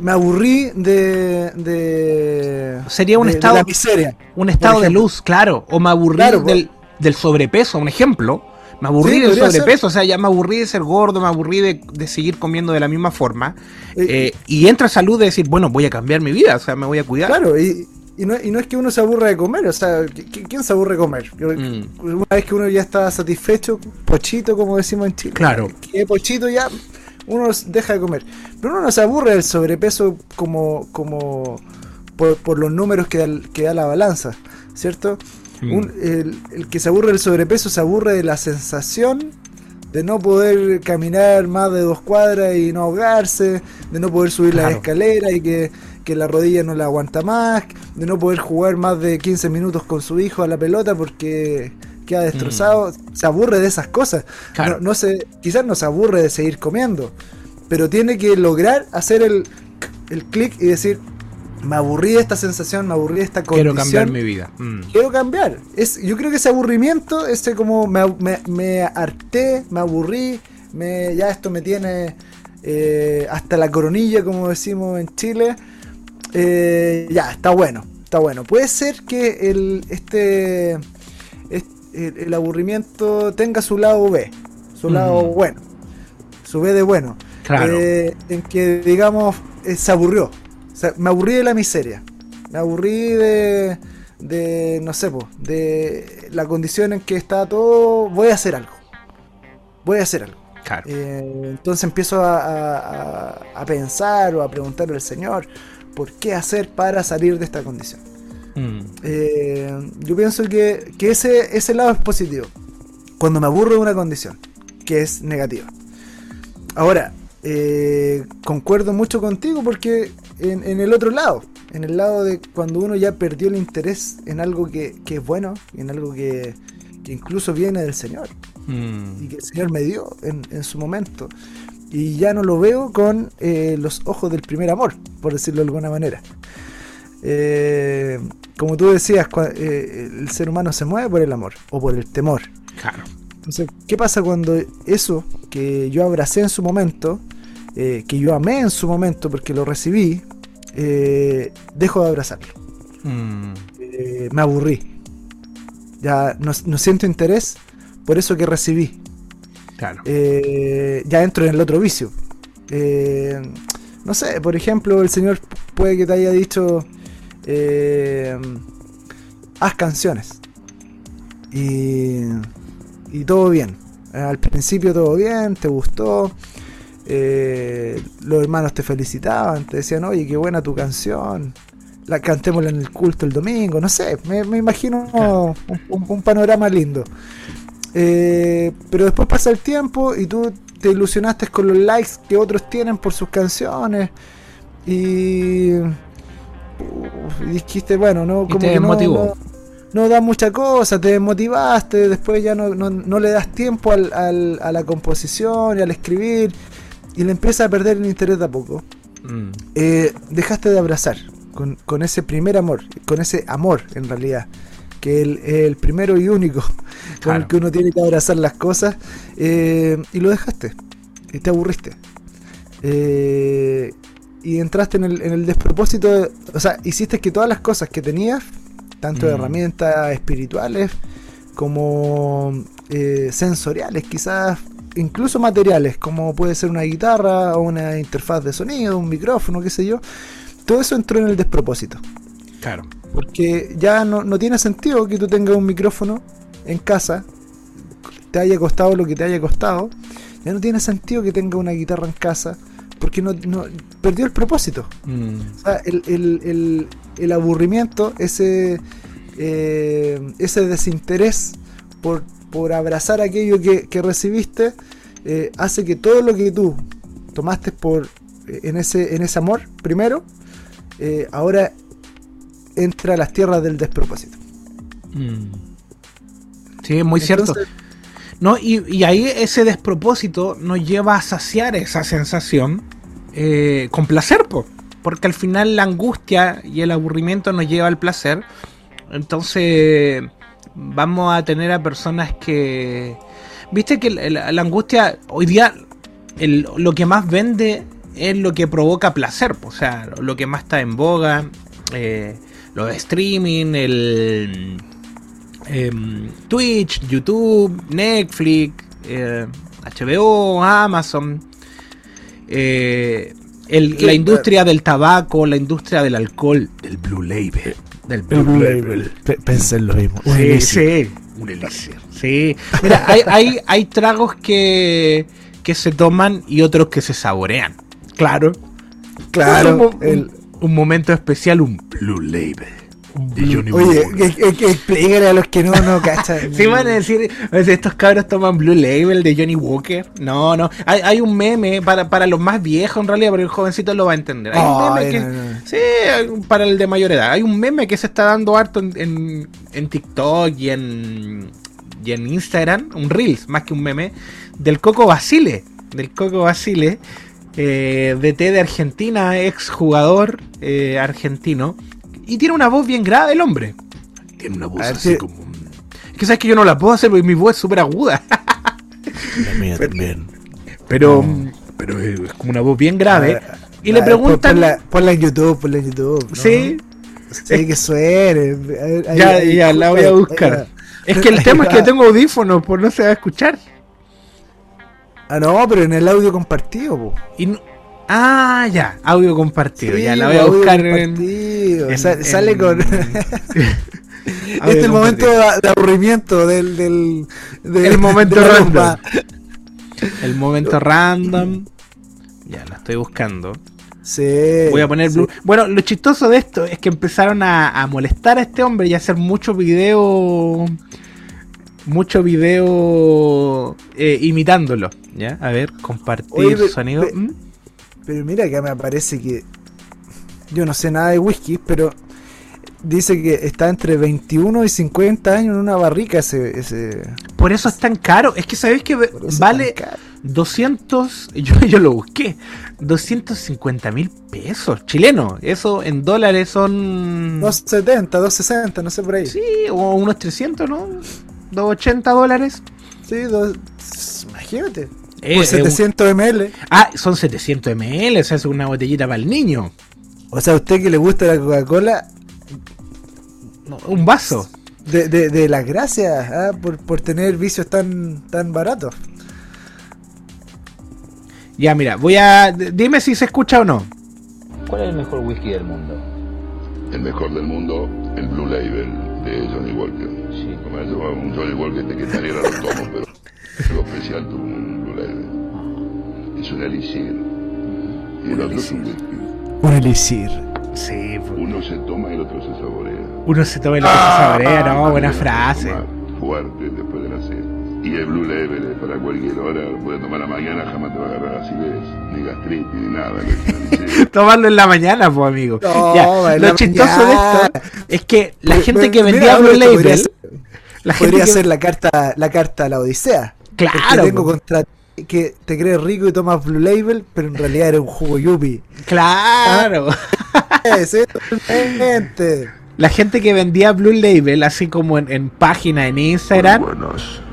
me aburrí de, de sería un estado de miseria un estado de luz claro o me aburrí del, sobrepeso un ejemplo me aburrí del sobrepeso o sea ya me aburrí de ser gordo me aburrí de, seguir comiendo de la misma forma eh, eh, y entra salud de decir bueno voy a cambiar mi vida o sea me voy a cuidar claro y, no, es que uno se aburra de comer, o sea, ¿quién se aburre de comer? Mm. Una vez que uno ya está satisfecho, pochito, como decimos en Chile. Claro. Que pochito ya, uno deja de comer. Pero uno no se aburre del sobrepeso como, como por, los números que da, que da la balanza, ¿cierto? Mm. el, que se aburre del sobrepeso se aburre de la sensación de no poder caminar más de dos cuadras y no ahogarse, de no poder subir la escalera y que, que, la rodilla no la aguanta más, de no poder jugar más de 15 minutos con su hijo a la pelota porque queda destrozado, mm. se aburre de esas cosas. No, se, quizás no se aburre de seguir comiendo, pero tiene que lograr hacer el, el clic y decir, me aburrí de esta sensación, me aburrí de esta condición. Quiero cambiar mi vida. Mm. Quiero cambiar. Es, yo creo que ese aburrimiento, ese como me, me, harté, me aburrí, me, ya esto me tiene eh, hasta la coronilla, como decimos en Chile. Eh, ya, está bueno, está bueno. Puede ser que el, este, el, aburrimiento tenga su lado B, su lado bueno, su B de bueno. Eh, en que, digamos, eh, se aburrió. me aburrí de la miseria. Me aburrí de, de no sé, de la condición en que está todo. Voy a hacer algo. Voy a hacer algo. Eh, entonces empiezo a, a, pensar o a preguntarle al Señor, ¿por qué hacer para salir de esta condición? Mm. Eh, yo pienso que, ese, ese lado es positivo. Cuando me aburro de una condición, que es negativa. Ahora, eh, concuerdo mucho contigo porque en, el otro lado, en el lado de cuando uno ya perdió el interés en algo que, es bueno, en algo que, incluso viene del Señor mm. y que el Señor me dio en, su momento. Y ya no lo veo con eh, los ojos del primer amor, por decirlo de alguna manera. Eh, como tú decías, eh, el ser humano se mueve por el amor o por el temor. Claro. Entonces, ¿qué pasa cuando eso que yo abracé en su momento, eh, que yo amé en su momento porque lo recibí, dejo de abrazarlo? Mm. me aburrí. Ya no, no siento interés por eso que recibí. Claro. Ya entro en el otro vicio. No sé, por ejemplo, el señor puede que te haya dicho, eh, haz canciones. Y, y todo bien. Al principio todo bien, te gustó. eh, los hermanos te felicitaban, te decían, oye, qué buena tu canción. La cantémosla en el culto el domingo, no sé, me, me imagino Claro. un, un- panorama lindo. Eh, pero después pasa el tiempo y tú te ilusionaste con los likes que otros tienen por sus canciones y dijiste, bueno, no, como que no, no, no da mucha cosa, te desmotivaste, después ya no, no- no le das tiempo al- al- a la composición y al escribir y le empiezas a perder el interés de a poco. Mm, Eh, dejaste de abrazar con, con ese primer amor, con ese amor en realidad, que el, el primero y único [laughs] con el que uno tiene que abrazar las cosas, eh, y lo dejaste, y te aburriste. Eh, y entraste en el, en el despropósito, de- o sea, hiciste que todas las cosas que tenías, tanto de Mm. herramientas espirituales como eh, sensoriales, quizás incluso materiales, como puede ser una guitarra o una interfaz de sonido, un micrófono, qué sé yo, todo eso entró en el despropósito. claro. Porque ya no, no tiene sentido que tú tengas un micrófono en casa, te haya costado lo que te haya costado, ya no tiene sentido que tenga una guitarra en casa, porque no, no- perdió el propósito. Mm, O sea, el, el- el- el aburrimiento, ese, eh, ese desinterés por, por abrazar aquello que, que recibiste, eh, hace que todo lo que tú tomaste por eh, en ese, en ese amor, primero, eh, ahora entra a las tierras del despropósito. mm. Sí, es muy cierto. No, y, y ahí ese despropósito nos lleva a saciar esa sensación eh, con placer, po. porque al final la angustia y el aburrimiento nos lleva al placer. Entonces vamos a tener a personas que... Viste que la angustia hoy día el- lo que más vende es lo que provoca placer, po. o sea, lo que más está en boga, eh, lo de streaming, el em, Twitch, YouTube, Netflix, eh, HBO, Amazon, eh, el- la industria del tabaco, la industria del alcohol, del Blue Label, del Blue, Label. Pensé en lo mismo. Sí, sí, un elixir. Sí, mira, hay, hay, hay tragos que, que se toman y otros que se saborean. Claro. Claro, Un, el- un momento especial, un Blue Label. De Johnny Oye, explícale a los que no, no cachan. [laughs] Sí, van a decir, estos cabros toman Blue Label de Johnny Walker. No, no. Hay, hay un meme para, para los más viejos, en realidad, pero el jovencito lo va a entender. Hay un meme Ay, que. no, no. Sí, para el de mayor edad. Hay un meme que se está dando harto en, en, en TikTok y en, y en Instagram, un Reels, más que un meme, del Coco Basile. Del Coco Basile, eh, DT de Argentina, ex jugador eh, argentino. Y tiene una voz bien grave el hombre. Tiene una voz ver, así sí. como. Es que sabes que yo no la puedo hacer porque mi voz es súper aguda. La mía también. Pero, pero es como una voz bien grave. Y le preguntan. Ponla, ponla en YouTube, ponla en YouTube. ¿no? Sí, Sí, que suene. Ahí- ya, ahí- ya, la voy a buscar. Es que el tema es que tengo audífonos, por no se va a escuchar. Ah, no, pero en el audio compartido, po. Y no- Ah, ya, audio compartido. Sí, ya la voy a buscar en. compartido. en- Sa- en- sale con. [laughs] este es el momento de, aburrimiento del. del de- El momento random. El momento random. Ya, la estoy buscando. Sí. Voy a poner sí. blue. Bueno, lo chistoso de esto es que empezaron a, a molestar a este hombre y a hacer mucho video. Mucho video eh, imitándolo. ¿Ya? A ver, compartir Oye, pe- sonido. ¿Mm? Pero mira que me parece que. Yo no sé nada de whisky, pero. Dice que está entre 21 y 50 años en una barrica ese. ese Por eso es tan caro. Es que sabéis que vale tan caro. 200. Yo, [laughs] yo lo busqué. 250 mil pesos chilenos. Eso en dólares son. 270, 260, no sé por ahí. Sí, o unos 300, ¿no? 280 dólares. Sí, dos- imagínate. Eh, por eh, un- 700 ml. Ah, son 700 ml, o sea, es una botellita para el niño. O sea, a usted que le gusta la Coca-Cola, No, un vaso. de, de, de las gracias ¿ah? por, por tener vicios tan, tan baratos. Ya, mira, voy a. Dime si se escucha o no. ¿Cuál es el mejor whisky del mundo? El mejor del mundo, el Blue Label de Johnny Walker. Sí. Como un Johnny Walker de que tan era lo tomo, pero lo especial tuvo un Blue Label. Es un elixir. Y el otro es un whisky. Un elixir. Sí, pues. Uno se toma y el otro se saborea. Uno se toma el otro se saborea, no, buena También frase. Fuerte después de la cena. Y el Blue Label es para cualquier hora, lo puedes tomar a la mañana, jamás te va a agarrar acidez, ni gastritis, ni nada. [laughs] Tomarlo en la mañana, pues, amigo. No, Ya, lo chistoso mañana. de esto es que la Pues, gente que mira, vendía Blue podría Label. ser- La gente Podría que- ser la carta, la carta a la Odisea. Claro, Porque tengo contra ti que te crees rico y tomas Blue Label, pero en realidad eres un jugo yuppie. [laughs] Claro. Sí, totalmente. La gente que vendía Blue Label, así como en, en página en Instagram,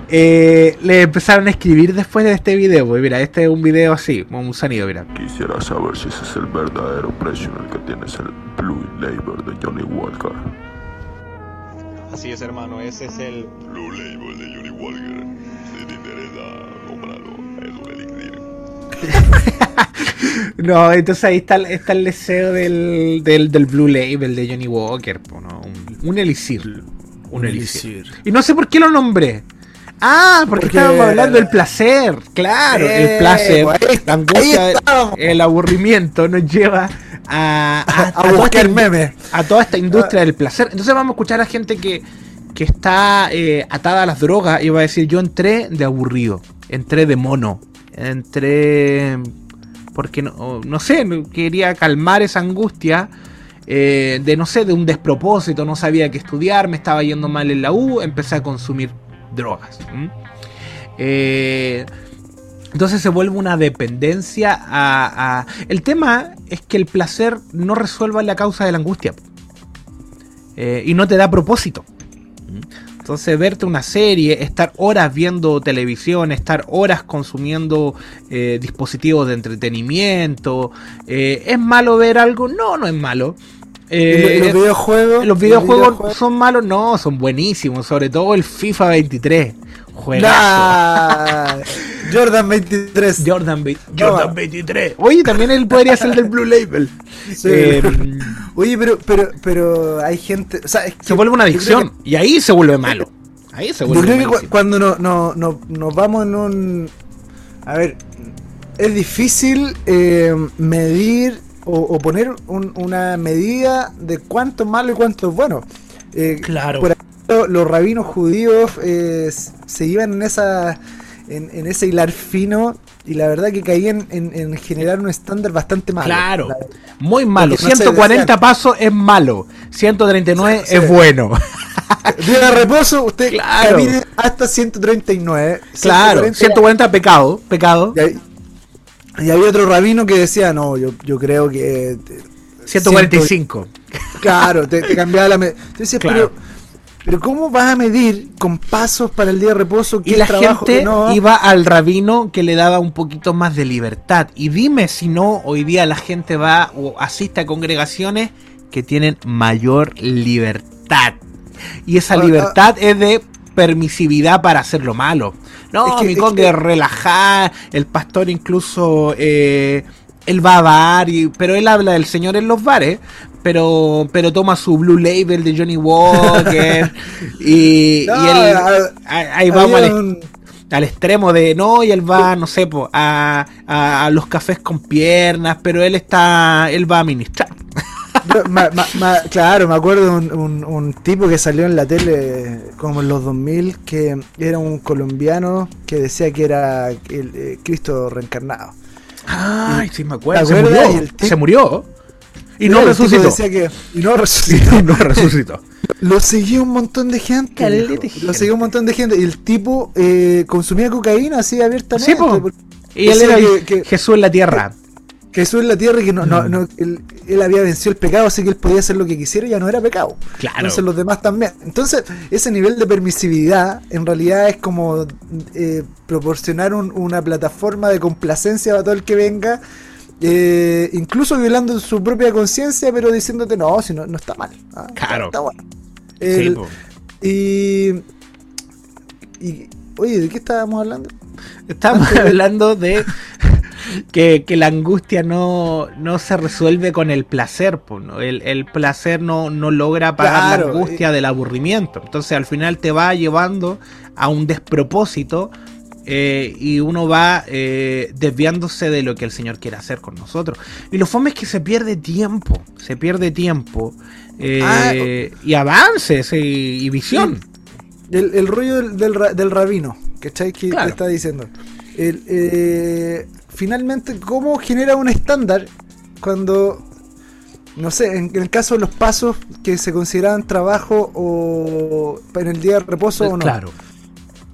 eh, le empezaron a escribir después de este video. Pues mira, este es un video así, con un sonido, mira. Quisiera saber si ese es el verdadero precio en el que tienes el Blue Label de Johnny Walker. Así es, hermano, ese es el Blue Label de Johnny Walker. No, entonces ahí está, el- está el deseo del, del, del Blue Label de Johnny Walker, un, un elixir. Un, elixir. Y no sé por qué lo nombré. Ah, porque, Porque- estábamos hablando del placer. Claro, el Eh, placer, pues la angustia, el aburrimiento nos lleva a, a, A, toda buscar esta, memes. a toda esta industria del placer. Entonces vamos a escuchar a gente que, que está eh, atada a las drogas y va a decir, yo entré de aburrido, entré de mono, entré porque no, no sé, quería calmar esa angustia eh, de no sé, de un despropósito, no sabía qué estudiar, me estaba yendo mal en la U, empecé a consumir drogas. Eh, entonces se vuelve una dependencia a, El tema es que el placer no resuelva la causa de la angustia. Y no te da propósito. Entonces verte una serie, estar horas viendo televisión, estar horas consumiendo eh, dispositivos de entretenimiento, eh, ¿es malo ver algo? No, no es malo. Eh, ¿Y los videojuegos. los videojuegos son malos, no, son buenísimos, sobre todo el FIFA 23. Juegazo. Nah, Jordan 23. Jordan. Jordan 23. Oye, también él podría ser del Blue Label. Sí. Oye, pero, pero, pero hay gente. O sea, es que se vuelve una adicción y ahí se vuelve malo. Ahí se que- Yo vuelve creo que cuando no, no, no- nos vamos en un. A ver, es difícil eh, medir o, o poner un- una medida de cuánto es malo y cuánto es bueno. Eh, Claro. Por ejemplo, los rabinos judíos eh, se iban en esa en, en ese hilar fino y la verdad que caían en, en generar un estándar bastante malo. Claro, La- muy malo. Porque no se 140 decían- pasos es malo. 139 Sí, es sí. bueno. [laughs] Día de reposo, usted Claro. camine hasta 139. claro, 140 140 pecado, pecado. Y, hay- y había otro rabino que decía, no, yo, yo creo que... eh, 145. Claro, te, te cambiaba la... Entonces, Claro. pero, pero ¿cómo vas a medir con pasos para el día de reposo qué Y la es trabajo gente que no? iba al rabino que le daba un poquito más de libertad. Y dime si no, hoy día la gente va o asiste a congregaciones que tienen mayor libertad. Y esa Ah, ah. libertad es de permisividad para hacer lo malo. No, Es que- mi es congue que- relajar, el pastor incluso eh, él va a bar, y, pero él habla del Señor en los bares, pero pero toma su Blue Label de Johnny Walker [laughs] y, No, y él, a- ahí vamos al, un- al extremo de no y él va no sé po, a, a, a los cafés con piernas pero él está él va a ministrar. Yo- [laughs] ma- ma- ma- claro, me acuerdo de un, un- un tipo que salió en la tele como en los 2000 que era un colombiano que decía que era el, eh, Cristo reencarnado. ay sí me acuerdo. ¿Te se murió Y se murió [laughs] y no resucitó que- y no resucitó. no resucitó Lo seguía un montón de gente. Lo seguía un montón de gente. Y el tipo eh, consumía cocaína así abiertamente. Sí, po. porque y él era que- que Jesús en la tierra [laughs] Jesús en la tierra y que no, Mm. no, no- él, él había vencido el pecado, así que él podía hacer lo que quisiera y ya no era pecado. Claro. Entonces los demás también. Entonces, ese nivel de permisividad en realidad es como eh, proporcionar un- una plataforma de complacencia para todo el que venga. Eh, incluso violando su propia conciencia, pero diciéndote no, si no, no está mal. ah, Claro. Está bueno. Sí, El-. Y, y. Oye, ¿de qué estábamos hablando? Estamos hablando de [laughs] que, que la angustia no, no se resuelve con el placer. po, ¿no? El, el placer no, no logra apagar Claro, la angustia del aburrimiento. Entonces al final te va llevando a un despropósito eh, y uno va eh, desviándose de lo que el Señor quiere hacer con nosotros. Y lo fome es que se pierde tiempo. Se pierde tiempo. eh, Ah, y avances y, y visión. El, el rollo del, del, ra- del rabino, ¿cachai? Que Claro. está diciendo. El, eh, finalmente, ¿cómo genera un estándar cuando, no sé, en el caso de los pasos que se consideraban trabajo o en el día de reposo o no? Claro.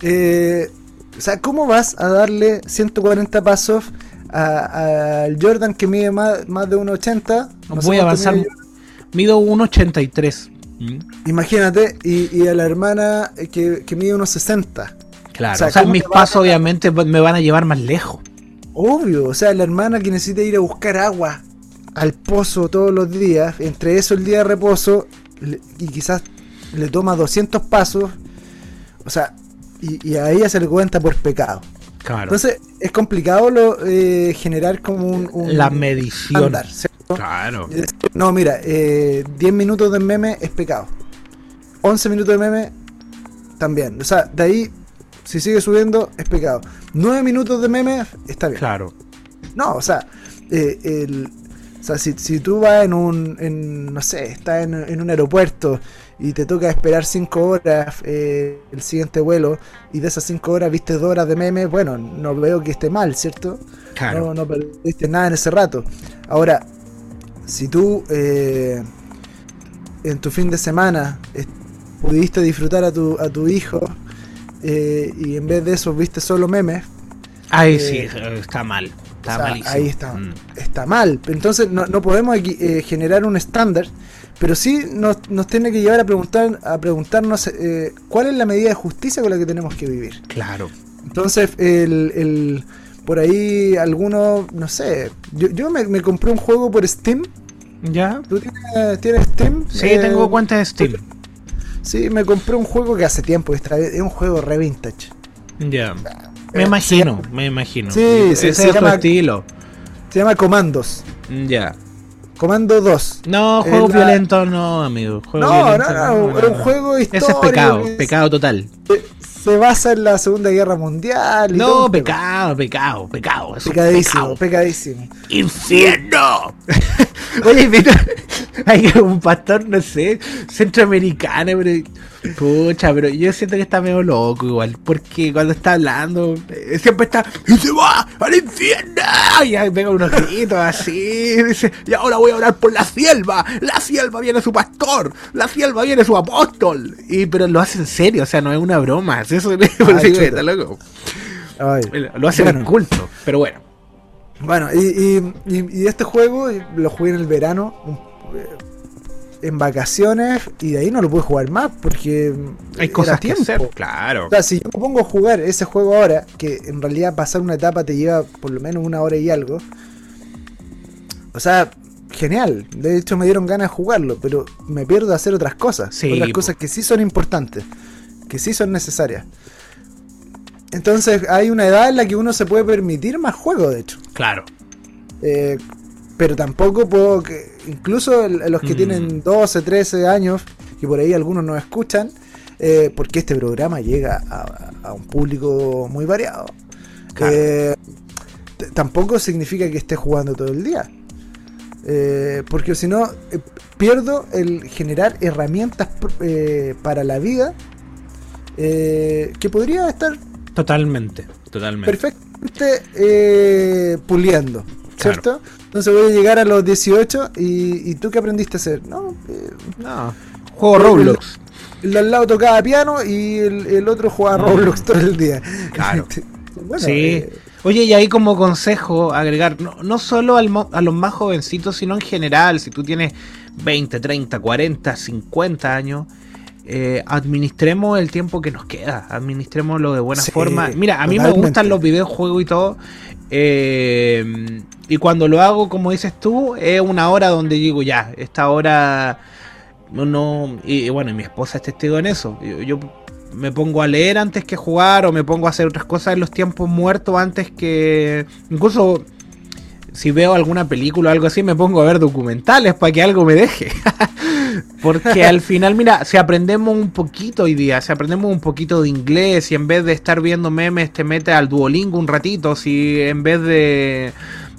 Eh, o sea, ¿cómo vas a darle 140 pasos a- al Jordan que mide más, más de 1,80? No sé Voy a avanzar. Mido 1,83. ¿Mm? Imagínate, y, y a la hermana eh, que, que mide unos 60. Claro, O o sea, sea, ¿cómo mis vas a- pasos obviamente me van a llevar más lejos. Obvio, o sea, la hermana que necesita ir a buscar agua al pozo todos los días, entre eso el día de reposo, y quizás le toma 200 pasos, o sea, y, y a ella se le cuenta por pecado. Claro. Entonces, es complicado lo, eh, generar como un, un la medición. ¿cierto? Claro. No, mira, eh, 10 minutos de meme es pecado. 11 minutos de meme también. O sea, de ahí, si sigue subiendo, es pecado. 9 minutos de meme está bien. Claro. No, o sea, eh, el, o sea si, si tú vas en un, en, no sé, estás en, en un aeropuerto y te toca esperar 5 horas eh, el siguiente vuelo y de esas 5 horas viste 2 horas de meme, bueno, no veo que esté mal, ¿cierto? Claro. No, no perdiste nada en ese rato. Ahora, si tú eh, en tu fin de semana eh, pudiste disfrutar a tu, a tu hijo eh, y en vez de eso viste solo memes, Ahí sí, está mal. Está o sea, ahí está, Mm. está mal. Entonces no, no podemos aquí, generar un estándar, pero sí nos, nos tiene que llevar a preguntar a preguntarnos eh, cuál es la medida de justicia con la que tenemos que vivir. Claro. Entonces, el, el- por ahí algunos, no sé, yo, yo me, me compré un juego por Steam. ¿Ya? ¿Tú tienes, tienes Steam? Sí, Eh, tengo cuenta de Steam. Sí, me compré un juego que hace tiempo, es un juego re vintage. Ya. Eh, Me imagino, me imagino. Sí, Ese se- se es tu llama- estilo. Se llama Comandos. Ya. Comando 2. No, juegos la- violentos no, amigo. No, no, violentos no, era un juego Ese es histórico. pecado, pecado total. Se, basa en la Segunda Guerra Mundial. y No, pecado, pecado, pecado. Pecadísimo, pecado. pecadísimo. ¡Infierno! [laughs] Oye, mira, hay un pastor, no sé, centroamericano, pero. Pucha, pero yo siento que está medio loco igual, porque cuando está hablando, eh, siempre está. ¡Y se va al infierno! Y ahí pega unos gritos así, dice, y ahora voy a orar por la sierva, la sierva viene su pastor, la sierva viene su apóstol. Y pero lo hace en serio, o sea, no es una broma, [laughs] eso digo, chuta. está loco. Ay. Lo hace en Bueno. el culto, pero bueno. Bueno, y, y- y- y este juego lo jugué en el verano, un- eh, en vacaciones, y de ahí no lo pude jugar más porque Hay cosas que hacer, claro. O sea, si yo me pongo a jugar ese juego ahora, que en realidad pasar una etapa te lleva por lo menos una hora y algo, o sea, genial. De hecho, me dieron ganas de jugarlo, pero me pierdo de hacer otras cosas. Sí, otras cosas que sí son importantes, que sí son necesarias. Entonces, hay una edad en la que uno se puede permitir más juegos, de hecho. Claro. Eh, pero tampoco puedo que, incluso los que Mm. tienen 12, 13 años, que por ahí algunos nos escuchan, eh, porque este programa llega a, a un público muy variado. Claro. Eh, tampoco significa que esté jugando todo el día. Eh, porque si no, pierdo el generar herramientas eh, para la vida eh, que podría estar Totalmente, totalmente. perfectamente puliendo, ¿cierto? Entonces voy a llegar a los 18 y, y tú qué aprendiste a hacer? No, eh, No. Juego Roblox. el al lado tocaba piano y el, el otro jugaba Roblox todo el día. Claro. [laughs] Bueno, sí. eh, Oye, y ahí como consejo agregar, no, no solo al mo- a los más jovencitos, sino en general, si tú tienes 20, 30, 40, 50 años, eh, administremos el tiempo que nos queda, administrémoslo de buena Sí, forma. Mira, a mí me gustan los videojuegos y todo, eh, y cuando lo hago, como dices tú, es una hora donde digo, ya, esta hora no y, y bueno, mi esposa es testigo en eso. Yo, yo me pongo a leer antes que jugar o me pongo a hacer otras cosas en los tiempos muertos antes que incluso si veo alguna película o algo así me pongo a ver documentales para que algo me deje. [laughs] Porque al final, mira, si aprendemos un poquito hoy día, si aprendemos un poquito de inglés y en vez de estar viendo memes te metes al Duolingo un ratito, si en vez de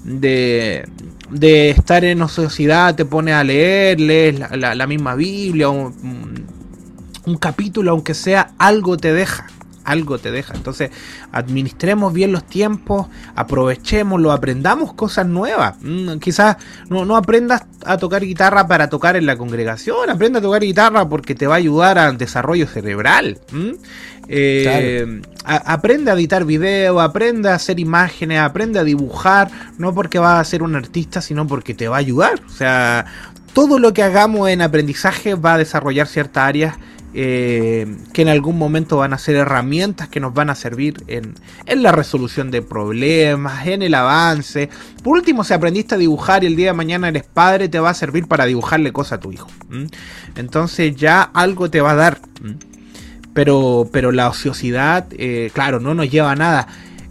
de, de estar en ociosidad te pones a leer, lees la, misma Biblia, un capítulo, aunque sea, algo te deja. Algo te deja. Entonces, administremos bien los tiempos, aprovechémoslo, aprendamos cosas nuevas. Mm, quizás no, no aprendas a tocar guitarra para tocar en la congregación, aprenda a tocar guitarra porque te va a ayudar al desarrollo cerebral. ¿m? Eh, a- aprende a editar video, aprende a hacer imágenes, aprende a dibujar, no porque vas a ser un artista, sino porque te va a ayudar. O sea, todo lo que hagamos en aprendizaje va a desarrollar ciertas áreas eh, que en algún momento van a ser herramientas que nos van a servir en, en la resolución de problemas, en el avance. Por último, si aprendiste a dibujar y el día de mañana eres padre, te va a servir para dibujarle cosas a tu hijo. Entonces ya algo te va a dar. Pero, pero la ociosidad, eh, claro, no nos lleva a nada.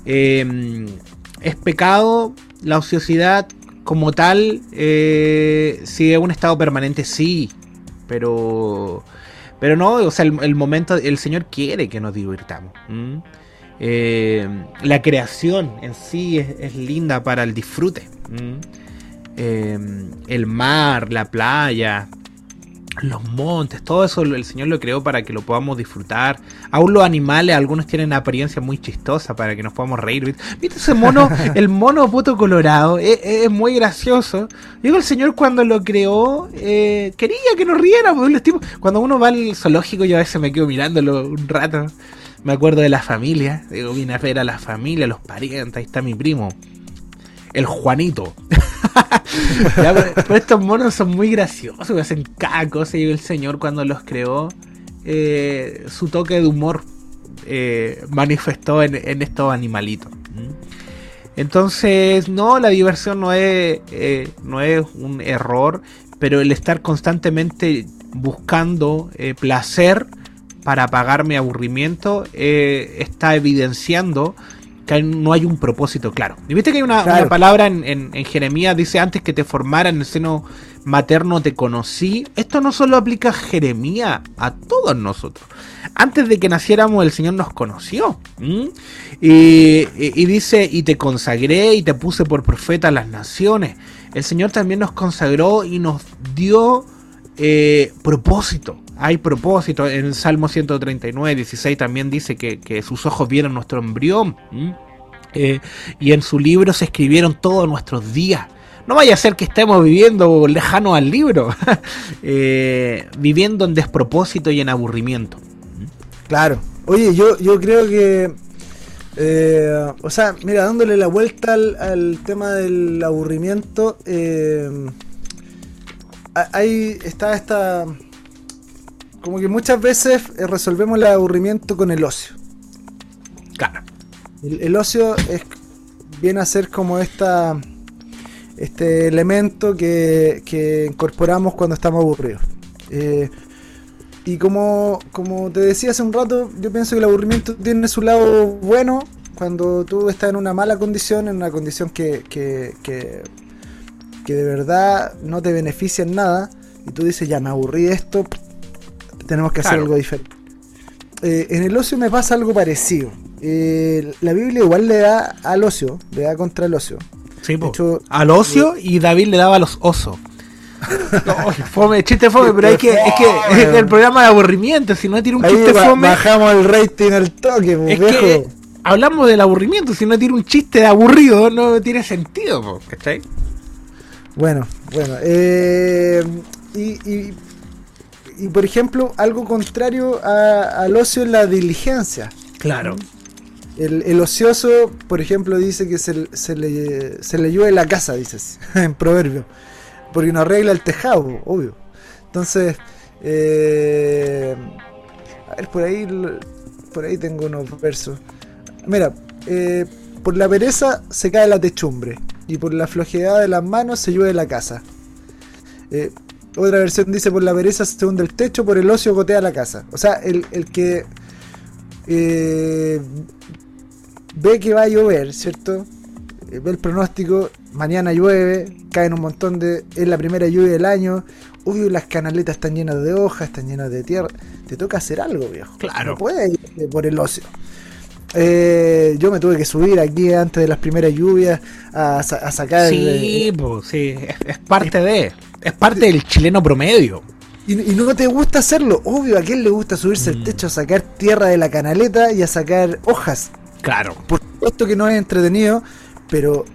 Eh, es pecado la ociosidad como tal. eh, si es un estado permanente, sí. Pero, pero no, o sea, el, el momento, el Señor quiere que nos divirtamos. Eh, la creación en sí es, linda para el disfrute. Eh, el mar, la playa, los montes, todo eso el Señor lo creó para que lo podamos disfrutar. Aún los animales, algunos tienen apariencia muy chistosa para que nos podamos reír. ¿Viste ese mono? [laughs] El mono puto colorado. Es, es muy gracioso. Digo, el Señor cuando lo creó, eh, quería que nos riéramos. Tipos- Cuando uno va al zoológico, yo a veces me quedo mirándolo un rato. Me acuerdo de la familia. Digo, vine a ver a la familia, los parientes. Ahí está mi primo. El Juanito. [laughs] Ya, pero, estos monos son muy graciosos, hacen cada y el señor cuando los creó, eh, su toque de humor eh, manifestó en, estos animalitos. ¿m? Entonces, no, la diversión no es, eh, no es un error, pero el estar constantemente buscando placer para apagar mi aburrimiento está evidenciando que no hay un propósito claro. Y viste que hay una, Claro. una palabra en, en- en Jeremías, dice antes que te formara en el seno materno te conocí. Esto no solo aplica a Jeremías, a todos nosotros. Antes de que naciéramos el Señor nos conoció. ¿m? Y, y- y dice, y te consagré y te puse por profeta a las naciones. El Señor también nos consagró y nos dio eh, propósito. Hay propósito. En el Salmo 139, 16 también dice que, sus ojos vieron nuestro embrión. Eh, y en su libro se escribieron todos nuestros días. No vaya a ser que estemos viviendo lejano al libro, [laughs] Eh, viviendo en despropósito y en aburrimiento. Claro. Oye, yo, yo creo que. eh, o sea, mira, dándole la vuelta al, tema del aburrimiento. ahí está esta. Como que muchas veces eh, resolvemos el aburrimiento con el ocio. Claro. El, el ocio es, viene a ser como esta este elemento que, que incorporamos cuando estamos aburridos. Eh, y como, como te decía hace un rato, yo pienso que el aburrimiento tiene su lado bueno cuando tú estás en una mala condición, en una condición que, que, que, que de verdad no te beneficia en nada, y tú dices, ya me aburrí de esto, tenemos que hacer algo diferente. Eh, en el ocio me pasa algo parecido. Eh, la Biblia igual le da al ocio, le da contra el ocio. Sí, hecho, al ocio y David le daba a los osos. [laughs] No, fome, chiste fome, pero hay que, es que es el programa de aburrimiento, si no tira un Ahí chiste ba- fome, bajamos el rating al toque, pues, es viejo. que hablamos del aburrimiento, si no tira un chiste de aburrido, no tiene sentido, ¿cachai? Bueno, bueno. eh, y, y, y, por ejemplo, algo contrario a- al ocio es la diligencia. Claro. El, el ocioso, por ejemplo, dice que se, se le, se le llueve la casa, dices, [laughs] en proverbio. Porque no arregla el tejado, obvio. Entonces, eh, a ver, por ahí, por ahí tengo unos versos. Mira, eh, por la pereza se cae la techumbre y por la flojedad de las manos se llueve la casa. Eh, otra versión dice por la pereza se hunde el techo, por el ocio gotea la casa. O sea, el, el que eh, ve que va a llover, ¿cierto? Eh, ve el pronóstico, mañana llueve, caen un montón de... Es la primera lluvia del año, obvio las canaletas están llenas de hojas, están llenas de tierra. Te toca hacer algo, viejo. Claro. No puedes ir por el ocio. Eh, yo me tuve que subir aquí antes de las primeras lluvias a, a sacar... Sí, eh, pues, sí, es, es parte de. Es parte del chileno promedio. Y, y no te gusta hacerlo. Obvio, ¿a quién le gusta subirse Mm. al techo a sacar tierra de la canaleta y a sacar hojas? Claro. Por supuesto que no es entretenido, pero,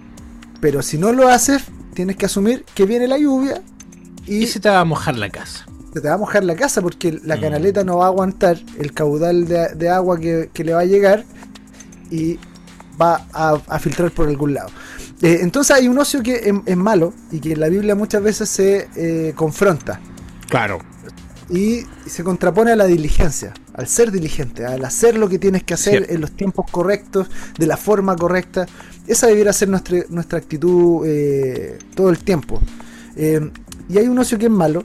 pero si no lo haces, tienes que asumir que viene la lluvia y, Y se te va a mojar la casa. se te va a mojar la casa porque la Mm. canaleta no va a aguantar el caudal de, de agua que, que le va a llegar y va a, a filtrar por algún lado. Eh, entonces hay un ocio que es, es malo y que en la Biblia muchas veces se eh, confronta Claro. y se contrapone a la diligencia, al ser diligente, al hacer lo que tienes que hacer en los tiempos correctos, de la forma correcta. Esa debiera ser nuestra, nuestra actitud eh, todo el tiempo. Y hay un ocio que es malo,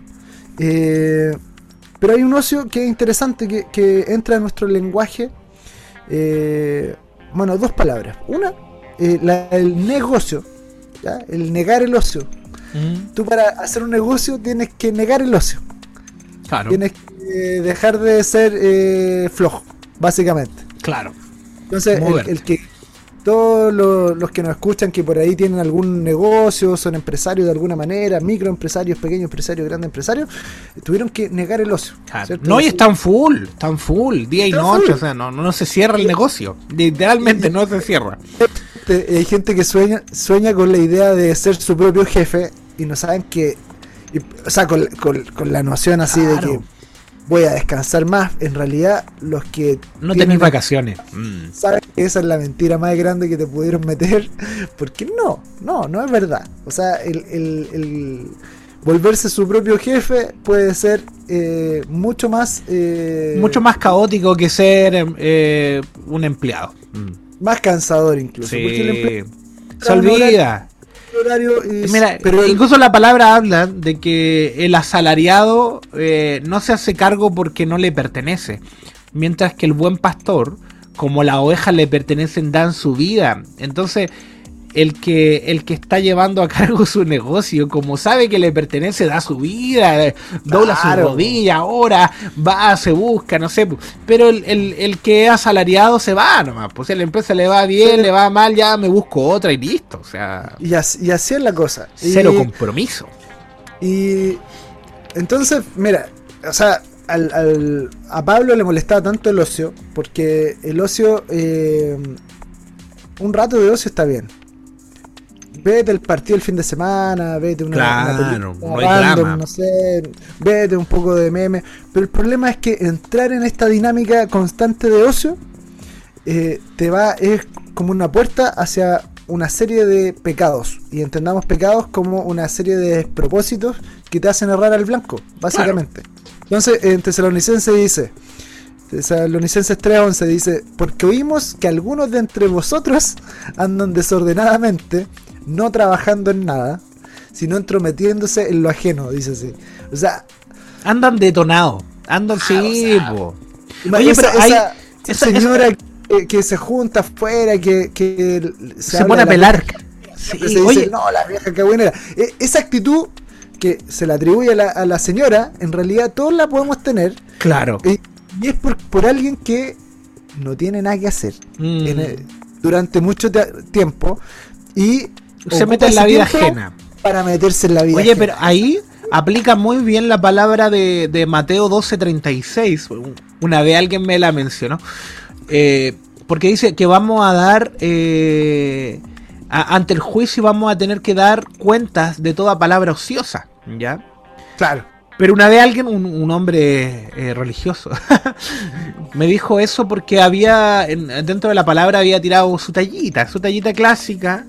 pero hay un ocio que es interesante, que, que entra en nuestro lenguaje. bueno, dos palabras. Una, eh, la- el negocio, ¿ya? el negar el ocio. Mm, Tú para hacer un negocio tienes que negar el ocio. Claro. Tienes que dejar de ser eh, flojo, básicamente. Claro. Entonces, el, el que todos los, los que nos escuchan que por ahí tienen algún negocio, son empresarios de alguna manera, microempresarios, pequeños empresarios, grandes empresarios, tuvieron que negar el ocio. No, y están full, están full, día y noche, full. o sea, no, no se cierra el negocio. Literalmente no se cierra. Hay gente que sueña, sueña con la idea de ser su propio jefe y no saben que. y- o sea, con, con- con la noción así de que voy a descansar más. En realidad, los que No tienen tenéis vacaciones. Mm. sabes que esa es la mentira más grande que te pudieron meter. [laughs] Porque no, no, no es verdad. O sea, el, el- el volverse su propio jefe puede ser eh, mucho más. eh, Mucho más caótico que ser eh, un empleado. Mm. Más cansador incluso. Porque. Se olvida. horario y- Mira, pero el- incluso la palabra habla de que el asalariado eh, no se hace cargo porque no le pertenece, mientras que el buen pastor, como las ovejas le pertenecen, dan su vida. Entonces, el que, el que está llevando a cargo [laughs] su negocio, como sabe que le pertenece, da su vida, eh, dobla su Claro. rodilla, ahora va, se busca, no sé. pu- Pero el, el- el que es asalariado se va nomás. Pues si a la empresa le va bien, Sí. le va mal, ya me busco otra y listo. O sea, y, así, y así es la cosa. Y- cero compromiso. Y entonces, mira, o sea, al, al- a Pablo le molestaba tanto el ocio, porque el ocio, eh, un rato de ocio está bien. Vete el partido el fin de semana, vete una, Claro, una película no random, no sé, vete un poco de meme. Pero el problema es que entrar en esta dinámica constante de ocio eh, te va, es como una puerta hacia una serie de pecados. Y entendamos pecados como una serie de despropósitos que te hacen errar al blanco, básicamente. Entonces, en Tesalonicenses dice, Tesalonicenses 3.11 dice, porque oímos que algunos de entre vosotros andan desordenadamente, no trabajando en nada, sino entrometiéndose en lo ajeno, dice así. O sea, Andan detonados. Andan, sí. Oye, esa, pero hay- esa- señora que, que se junta afuera, que, que Se, habla pone a pelar. Sí, se dice, no, la vieja que buena era. E- Esa actitud que se la atribuye a la, a la señora, en realidad todos la podemos tener, claro. y, y es por, por alguien que no tiene nada que hacer Mm. en el- durante mucho tiempo y se mete en la vida ajena. para meterse en la vida Oye, ajena. pero ahí aplica muy bien la palabra de, de Mateo 12:36. Una vez alguien me la mencionó. Eh, porque dice que vamos a dar, eh, a- ante el juicio vamos a tener que dar cuentas de toda palabra ociosa. ¿Ya? claro. Pero una vez alguien, un, un hombre eh, religioso, [laughs] me dijo eso porque había, en- dentro de la palabra había tirado su tallita, su tallita clásica.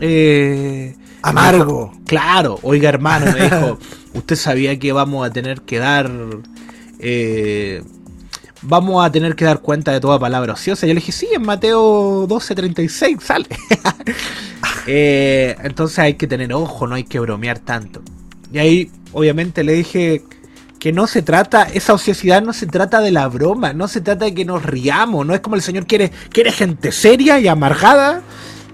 Eh, Amargo. Claro, oiga hermano, me dijo, [laughs] usted sabía que vamos a tener que dar... eh, vamos a tener que dar cuenta de toda palabra ociosa. Yo le dije, sí, en Mateo 12:36 sale. [laughs] Eh, entonces hay que tener ojo, no hay que bromear tanto. Y ahí, obviamente, le dije que no se trata, esa ociosidad no se trata de la broma, no se trata de que nos riamos, no es como el señor quiere, quiere gente seria y amargada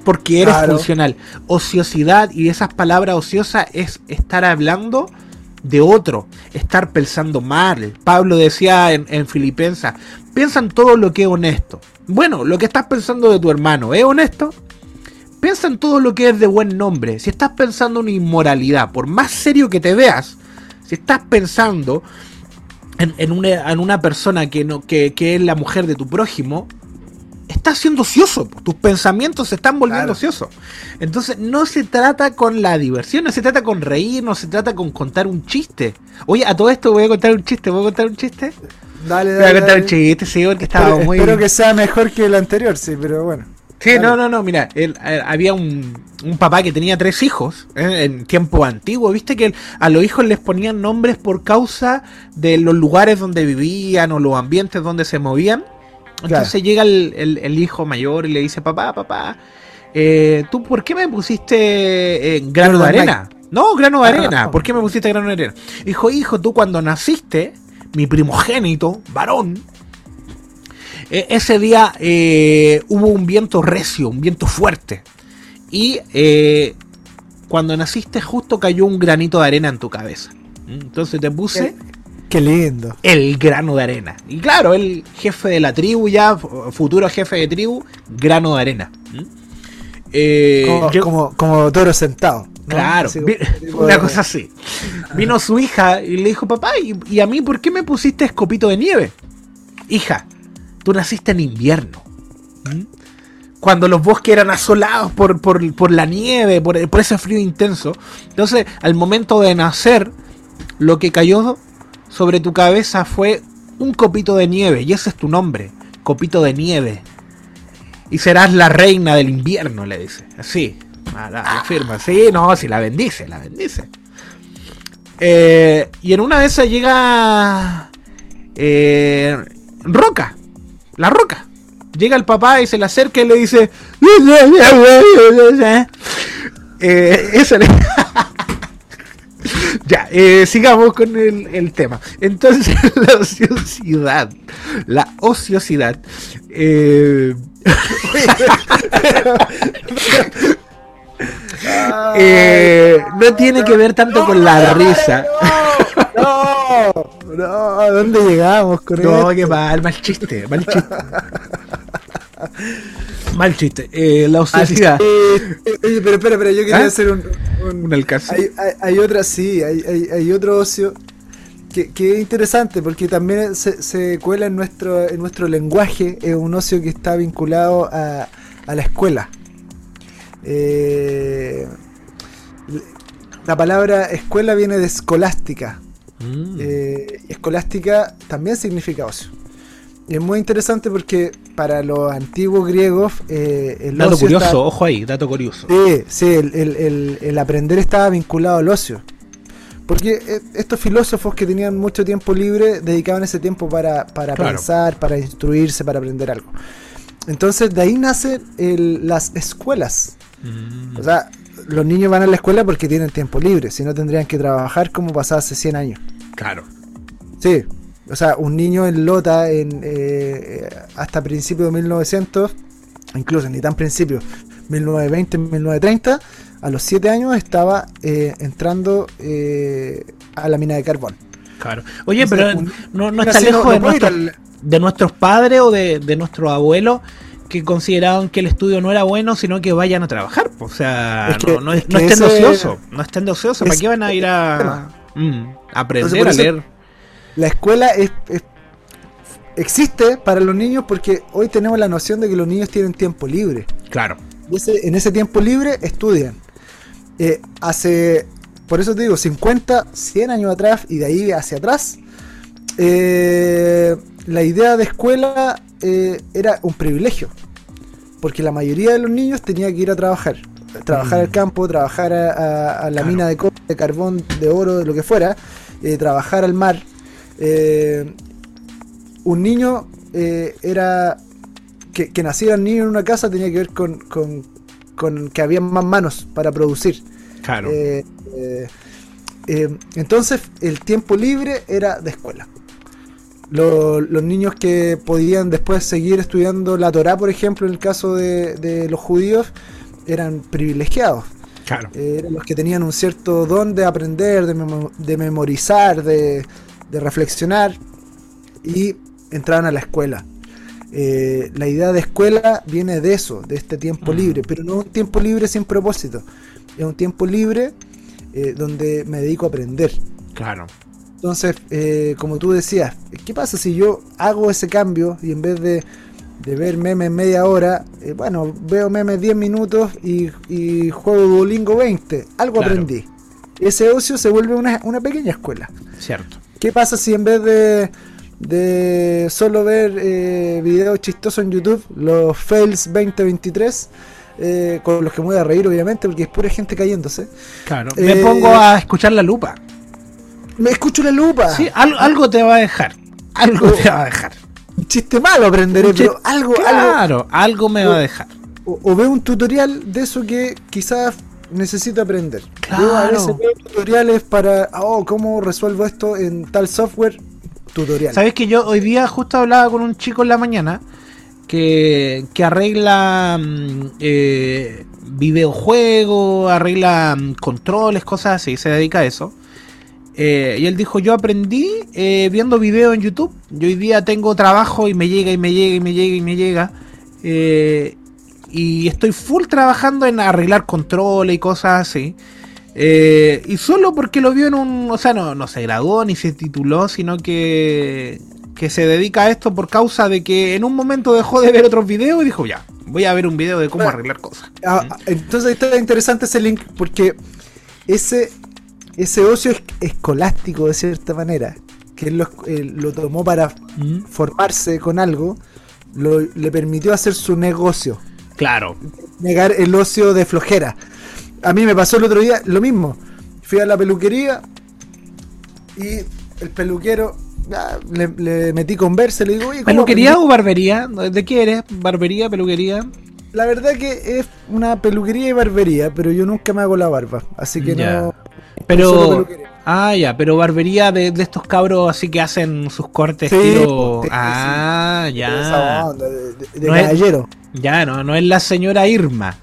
porque eres Claro. funcional. Ociosidad y esas palabras ociosas es estar hablando de otro, estar pensando mal. Pablo decía en, en Filipenses, piensa en todo lo que es honesto. Bueno, lo que estás pensando de tu hermano, ¿es honesto? Piensa en todo lo que es de buen nombre. Si estás pensando en inmoralidad, por más serio que te veas, si estás pensando en, en una, en una persona que, no, que, que es la mujer de tu prójimo, estás siendo ocioso. Tus pensamientos se están volviendo Claro. ociosos. Entonces, no se trata con la diversión, no se trata con reír, no se trata con contar un chiste. Oye, a todo esto voy a contar un chiste. ¿Voy a contar un chiste? Dale, Voy a dale. contar un dale. chiste, sí, porque estaba Espero, muy. espero que sea mejor que el anterior, sí, pero bueno. Sí, Dale. no, no, no, mira, él, había un, un papá que tenía tres hijos eh, en tiempo antiguo, viste que a los hijos les ponían nombres por causa de los lugares donde vivían o los ambientes donde se movían. Entonces llega el, el- el hijo mayor y le dice, papá, papá, eh, ¿tú por qué me pusiste eh, grano de arena? No, grano de Ah, arena, no. ¿por qué me pusiste grano de arena? Dijo, hijo, tú cuando naciste, mi primogénito, varón, eh, ese día eh, hubo un viento recio, un viento fuerte. Y cuando naciste justo cayó un granito de arena en tu cabeza. ¿Mm? Entonces te puse Qué lindo. el grano de arena. Y claro, el jefe de la tribu ya, fu- futuro jefe de tribu, grano de arena. ¿Mm? Eh, Como, yo- como, como toro sentado. ¿no? Claro, vi- [laughs] una de- cosa así. Vino su hija y le dijo, papá, ¿y, y a mí por qué me pusiste escopito de nieve? Hija, tú naciste en invierno. ¿Mm? Cuando los bosques eran asolados por, por- por la nieve, por, por ese frío intenso. Entonces, al momento de nacer, lo que cayó sobre tu cabeza fue un copito de nieve, y ese es tu nombre, copito de nieve. Y serás la reina del invierno, le dice. Así. Ah, la, la firma. Sí, no, sí, la bendice, la bendice. Eh, y en una de esas llega eh, Roca, la Roca. Llega el papá y se le acerca y le dice... Eh, eso le- [laughs] [laughs] ya, eh, sigamos con el, el tema. Entonces, [laughs] la ociosidad. La ociosidad. eh, [laughs] eh, no tiene que ver tanto con la risa. No, no, ¿a dónde llegamos con No, esto? que mal, mal chiste, mal chiste. Mal chiste. Eh, la Ah, ociosidad. eh, eh, oye, pero espera, espera, yo quería ¿Ah? hacer un, un- Un alcance. Hay, hay, hay otra, sí, hay, hay, hay otro ocio que, que es interesante porque también se, se cuela en nuestro, en nuestro lenguaje, es un ocio que está vinculado a, a la escuela. Eh, la palabra escuela viene de escolástica. Mm. Eh, escolástica también significa ocio. Y es muy interesante porque para los antiguos griegos eh, el dato ocio curioso, ojo ahí, dato curioso. Sí, sí, el, el- el- el aprender estaba vinculado al ocio. Porque eh, estos filósofos que tenían mucho tiempo libre dedicaban ese tiempo para, para Claro. pensar, para instruirse, para aprender algo. Entonces de ahí nacen las escuelas. Mm. O sea, los niños van a la escuela porque tienen tiempo libre, si no tendrían que trabajar como pasaba hace 100 años. Claro. Sí, o sea, un niño en Lota en, eh, hasta principios de 1900, incluso ni tan principios, 1920, 1930, a los 7 años estaba eh, entrando eh, a la mina de carbón. Claro. Oye, pero un- no, está lejos no de, al- de nuestros padres o de, de nuestros abuelos que consideraban que el estudio no era bueno, sino que vayan a trabajar. O sea, Es que- no, no, es no que estén ese-. No estén de. ¿Para es- qué van a ir a mm, a aprender a leer? La escuela es, es- existe para los niños porque hoy tenemos la noción de que los niños tienen tiempo libre. Claro. Y ese- en ese tiempo libre estudian. Eh, hace, por eso te digo, 50, 100 años atrás y de ahí hacia atrás, eh, la idea de escuela eh, era un privilegio. Porque la mayoría de los niños tenía que ir a trabajar. Trabajar Mm. al campo, trabajar a, a- a la Claro. mina de de carbón, de oro, de lo que fuera, trabajar al mar. Eh, un niño eh, era que, que naciera un niño en una casa tenía que ver con, con- con que había más manos para producir. Claro. Eh, entonces el tiempo libre era de escuela. Lo- los niños que podían después seguir estudiando la Torá, por ejemplo, en el caso de, de los judíos, eran privilegiados. Claro. Eran los que tenían un cierto don de aprender, de, de memorizar, de, de reflexionar y entraban a la escuela. Eh, la idea de escuela viene de eso, de este tiempo Mm. libre, pero no un tiempo libre sin propósito. Es un tiempo libre eh, donde me dedico a aprender. Claro. Entonces, eh, como tú decías, ¿qué pasa si yo hago ese cambio y en vez de, de ver memes media hora, bueno, veo memes 10 minutos y, y juego Duolingo 20? Algo Claro. aprendí. Ese ocio se vuelve una, una pequeña escuela. Cierto. ¿Qué pasa si en vez de, de solo ver eh, videos chistosos en YouTube, los fails 2023, eh, con los que me voy a reír obviamente, porque es pura gente cayéndose, Claro. Eh, Me pongo a escuchar la lupa. me escucho la lupa. Sí, al- algo te va a dejar. Algo te va a dejar. Un chiste malo aprenderé, chiste- pero algo, algo, Claro, algo me va a dejar. o, o veo un tutorial de eso que quizás necesito aprender. Claro. Yo a veces veo tutoriales para, oh, ¿cómo resuelvo esto en tal software? Tutorial. ¿Sabes que yo hoy día justo hablaba con un chico en la mañana que, que arregla mm, eh, videojuegos, arregla mm, controles, cosas así, se dedica a eso. Eh, y él dijo, yo aprendí eh, viendo videos en YouTube. Yo hoy día tengo trabajo y me llega y me llega y me llega y me llega. Eh, y estoy full trabajando en arreglar controles y cosas así. Eh, y solo porque lo vio en un. O sea, no, no se graduó ni se tituló, sino que, que se dedica a esto por causa de que en un momento dejó de ver otros videos y dijo, ya, voy a ver un video de cómo arreglar cosas. Ah, ah, entonces está interesante ese link porque ese, ese ocio es- escolástico de cierta manera, que él lo, lo tomó para Mm, formarse con algo, lo- le permitió hacer su negocio, Claro. negar el ocio de flojera. A mí me pasó el otro día lo mismo. Fui a la peluquería y el peluquero ah, le, le metí conversa, le digo, oye, ¿cómo ¿Peluquería aprendí?" o barbería? ¿De qué eres? ¿Barbería, peluquería? La verdad que es una peluquería y barbería, pero yo nunca me hago la barba, así que no. Pero. Ah, ya, pero barbería de, de estos cabros así que hacen sus cortes Sí, sí, ah, ya. de, de- de No es- caballero. Ya, no, no es la señora Irma.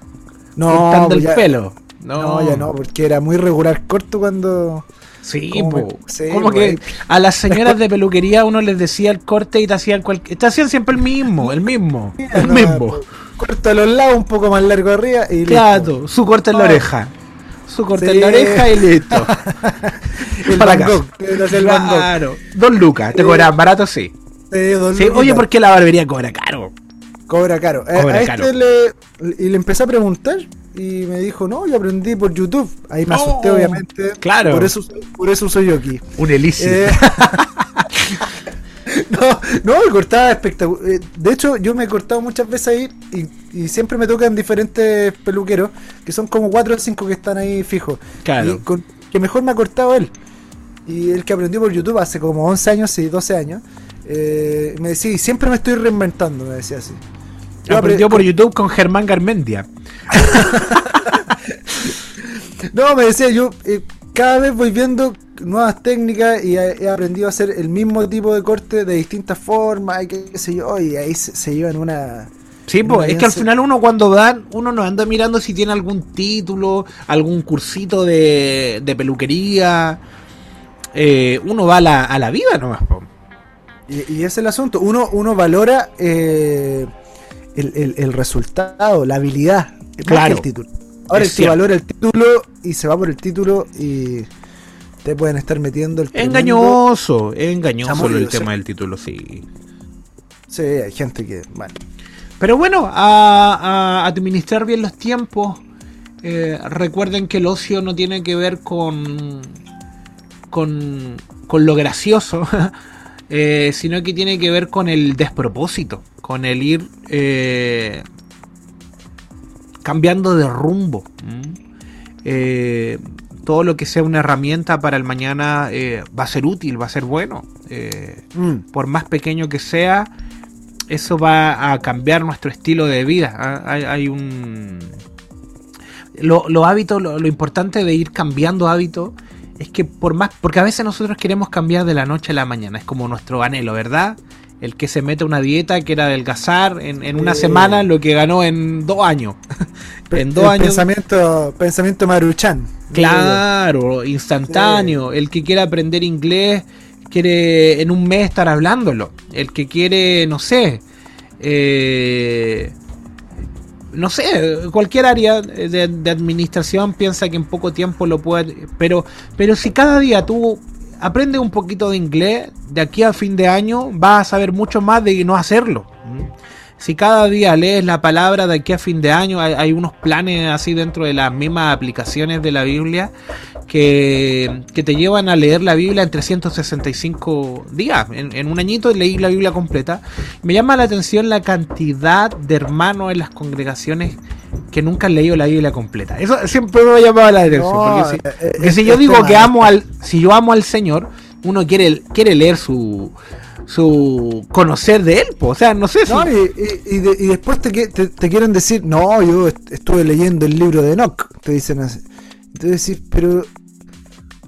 No, ya- pelo. No. No, ya no, porque era muy regular corto cuando. Sí, ¿Cómo me- po. sí, como que a las señoras de [laughs] peluquería uno les decía el corte y te hacían cualquier. Te hacían siempre el mismo, el mismo, el No, mismo. pues, Corto a los lados, un poco más largo arriba y listo. Claro, su corte en la oreja. Su corte Sí. en la oreja y listo. [laughs] El Para Gogh. Claro. Dos lucas, te cobran barato, sí. Sí, don Sí, Luquita. oye, ¿por qué la barbería cobra caro? Cobra caro. Eh, Cobra a caro. este le, y le empecé a preguntar y me dijo, no, yo aprendí por YouTube. Ahí me asusté, obviamente. claro. Por eso, por eso soy yo aquí. Un elixir. Eh, [laughs] no, no, me cortaba espectacular. Eh, De hecho, yo me he cortado muchas veces ahí y, y siempre me tocan diferentes peluqueros, que son como cuatro o cinco que están ahí fijos. Claro. Y con- que mejor me ha cortado él. Y el que aprendió por YouTube hace como 11 años y 12 años. Eh, me decía, y siempre me estoy reinventando, me decía así. Yo Aprendió apre- por YouTube con Germán Garmendia. [laughs] No, me decía yo, eh, cada vez voy viendo nuevas técnicas y he, he aprendido a hacer el mismo tipo de corte de distintas formas y qué, qué sé yo, y ahí se, se llevan una... Sí, pues es que al final uno cuando dan, uno no anda mirando si tiene algún título, algún cursito de, de peluquería. Eh, uno va a la, a la vida nomás. po. Y, y es el asunto, uno, uno valora eh, el, el- el resultado, la habilidad, Claro. el título. Ahora cierto. valora el título y se va por el título y te pueden estar metiendo el Engañoso, es engañoso el sí. tema del título, sí. Sí, hay gente que... Bueno. Pero bueno, a, a administrar bien los tiempos. Eh, recuerden que el ocio no tiene que ver con, con, con lo gracioso, [laughs] eh, sino que tiene que ver con el despropósito, con el ir eh, cambiando de rumbo. ¿m? Eh, todo lo que sea una herramienta para el mañana va a ser útil, va a ser bueno. Mm. por más pequeño que sea, eso va a cambiar nuestro estilo de vida. Ah, Hay, hay un. Lo, los hábitos, lo, lo importante de ir cambiando hábitos es que por más, porque a veces nosotros queremos cambiar de la noche a la mañana, es como nuestro anhelo, ¿verdad? El que se mete a una dieta, quiere adelgazar en, en una semana lo que ganó en dos años. [laughs] en dos El años. Pensamiento, pensamiento maruchan. Claro, instantáneo. El que quiere aprender inglés quiere en un mes estar hablándolo. El que quiere, no sé, eh, no sé, cualquier área de, administración piensa que en poco tiempo lo puede. Pero, pero si cada día tú aprendes un poquito de inglés, de aquí a fin de año vas a saber mucho más de no hacerlo. Si cada día lees la palabra de aquí a fin de año, hay, hay unos planes así dentro de las mismas aplicaciones de la Biblia que, que te llevan a leer la Biblia en 365 días. En, en un añito leí la Biblia completa. Me llama la atención la cantidad de hermanos en las congregaciones que nunca han leído la Biblia completa. Eso siempre me ha llamado la atención. No, porque si, eh, eh, si yo digo que amo al, si yo amo al Señor, uno quiere, quiere leer su su conocer de él, po. o sea, no sé si No, y, y- y de- y después te, te- te quieren decir, no, yo est- estuve leyendo el libro de Enoch, te dicen así. Entonces decís, pero...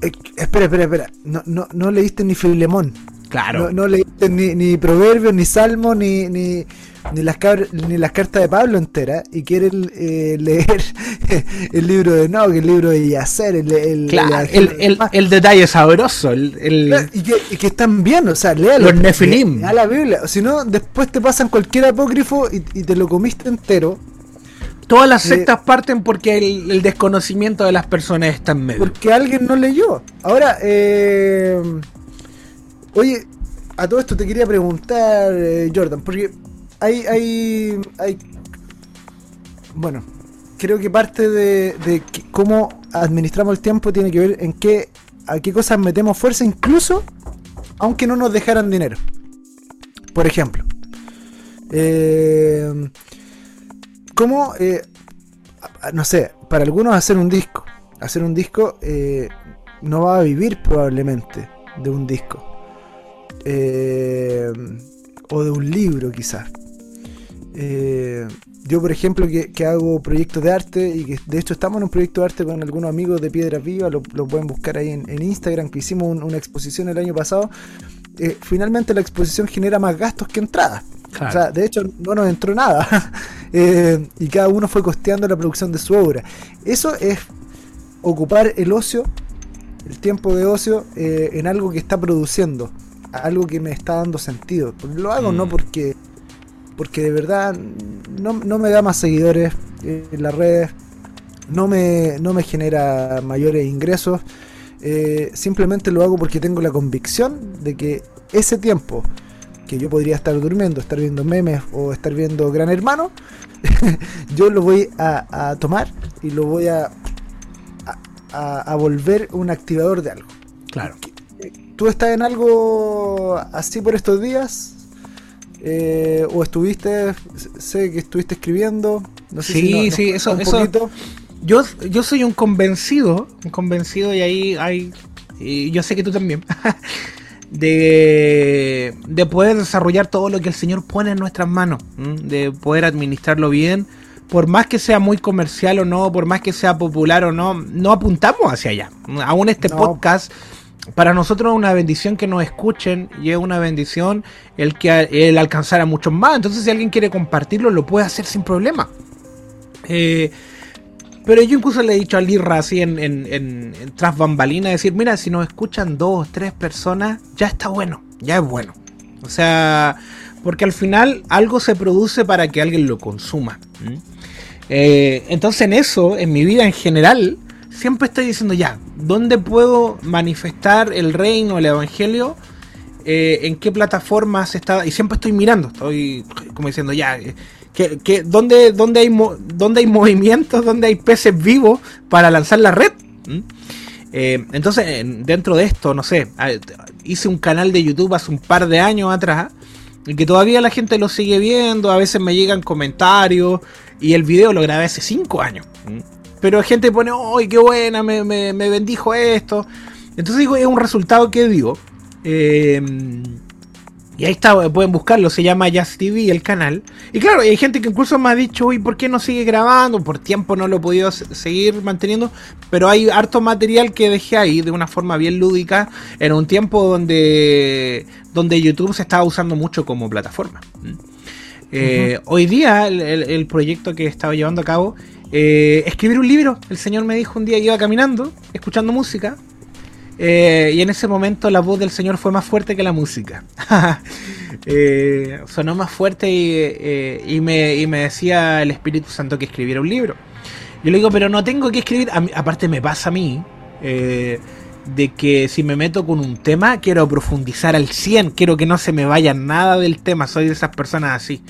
eh, espera, espera, espera. No, no, no leíste ni Filemón. claro. No, no leíste ni, ni Proverbios, ni Salmos, ni, ni, ni, las, cabr- ni las cartas de Pablo enteras. Y quieren eh, [laughs] leer el libro de Enoch, el libro de Yacer, el, el, Claro, el- el, el, detalle sabroso, el, Y que, y que están bien, o sea, léalo. Los Nefilim. A la Biblia. O si no, después te pasan cualquier apócrifo y, y te lo comiste entero. todas las eh, sectas parten porque el, el desconocimiento de las personas está en medio. Porque alguien no leyó. Ahora, eh, oye, a todo esto te quería preguntar, eh, Jordan, porque hay, hay, hay, bueno, creo que parte de, cómo administramos el tiempo tiene que ver en qué, a qué cosas metemos fuerza, incluso aunque no nos dejaran dinero. Por ejemplo, eh, ¿cómo, eh, no sé, para algunos hacer un disco, hacer un disco eh, no va a vivir probablemente de un disco. Eh, o de un libro quizás. Eh, yo por ejemplo que, que hago proyectos de arte y que de hecho estamos en un proyecto de arte con algunos amigos de Piedra Viva, lo, lo pueden buscar ahí en, en Instagram, que hicimos un- una exposición el año pasado. Eh, finalmente la exposición genera más gastos que entradas. Claro. O sea, de hecho no nos entró nada. [laughs] Eh, y cada uno fue costeando la producción de su obra. Eso es ocupar el ocio, el tiempo de ocio, en algo que está produciendo, algo que me está dando sentido. Lo hago Mm. no porque porque de verdad no, no me da más seguidores en las redes, no me, no me genera mayores ingresos. eh, simplemente lo hago porque tengo la convicción de que ese tiempo que yo podría estar durmiendo, estar viendo memes o estar viendo Gran Hermano, [laughs] yo lo voy a, a tomar y lo voy a- a volver un activador de algo. Claro. ¿Tú estás en algo así por estos días? Eh, ¿O estuviste, sé que estuviste escribiendo? No sé Sí, si sí, eso- un eso- poquito. Yo, yo soy un convencido, un convencido y ahí hay, y yo sé que tú también, [laughs] de, de poder desarrollar todo lo que el Señor pone en nuestras manos, ¿m? de poder administrarlo bien, por más que sea muy comercial o no, por más que sea popular o no, no apuntamos hacia allá. Aún este No. podcast, para nosotros es una bendición que nos escuchen y es una bendición el que el alcanzar a muchos más. Entonces si alguien quiere compartirlo, lo puede hacer sin problema. Eh, pero yo incluso le he dicho a Lirra así en, en, tras bambalina, decir, mira, si nos escuchan dos, tres personas, ya está bueno, ya es bueno. O sea, porque al final algo se produce para que alguien lo consuma. Eh, entonces en eso, en mi vida en general, siempre estoy diciendo ya, ¿dónde puedo manifestar el reino, el evangelio? Eh, ¿En qué plataformas está? Y siempre estoy mirando, estoy como diciendo ya, eh, que, que, ¿dónde, dónde, hay ¿dónde hay [laughs] movimientos, dónde hay peces vivos para lanzar la red? ¿Mm? Eh, entonces, en- dentro de esto, no sé, hice un canal de YouTube hace un par de años atrás y que todavía la gente lo sigue viendo, a veces me llegan comentarios y el video lo grabé hace 5 años. ¿Mm? Pero gente pone, ¡ay, qué buena! Me, me- me bendijo esto. Entonces digo, es un resultado que digo. eh, Y ahí está, pueden buscarlo, se llama Just TV el canal. Y claro, hay gente que incluso me ha dicho, uy, ¿por qué no sigue grabando? Por tiempo no lo he podido seguir manteniendo, pero hay harto material que dejé ahí de una forma bien lúdica en un tiempo donde, donde YouTube se estaba usando mucho como plataforma. ¿Mm? Eh, Hoy día el, el- el proyecto que estaba llevando a cabo, eh, escribir un libro. El señor me dijo un día iba caminando, escuchando música, eh, y en ese momento la voz del Señor fue más fuerte que la música. [laughs] Eh, sonó más fuerte y, me, decía el Espíritu Santo que escribiera un libro. Yo le digo, pero no tengo que escribir. Aparte me pasa a mí. de que si me meto con un tema, quiero profundizar al 100, quiero que no se me vaya nada del tema, soy de esas personas así.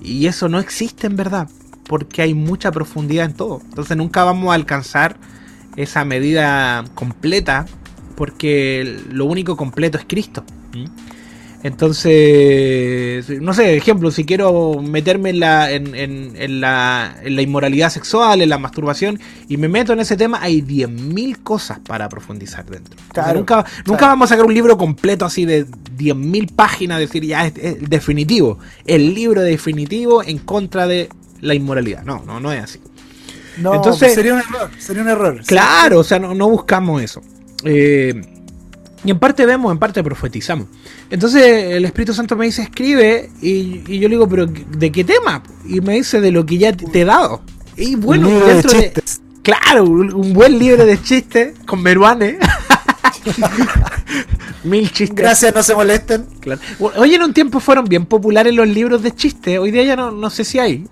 Y eso no existe en verdad, porque hay mucha profundidad en todo. Entonces nunca vamos a alcanzar esa medida completa, porque lo único completo es Cristo. Entonces, no sé, ejemplo, si quiero meterme en la, en, en- en la, en la inmoralidad sexual, en la masturbación, y me meto en ese tema, hay 10.000 cosas para profundizar dentro. Nunca nunca claro. vamos a sacar un libro completo así de 10.000 páginas, decir ya es, es definitivo, el libro definitivo en contra de la inmoralidad. No, no, no es así. No, Entonces- pues sería un error, sería un error. Claro, o sea, no, no buscamos eso. Eh, y en parte vemos, en parte profetizamos. Entonces el Espíritu Santo me dice, escribe, y, y yo le digo, pero ¿de qué tema? Y me dice, de lo que ya te he dado. Y bueno, Un libro de. Claro, un, buen libro de chistes con Meruane. [laughs] Mil chistes. Gracias, no se molesten. Claro. Oye, en un tiempo fueron bien populares los libros de chistes. Hoy día ya no, no sé si hay.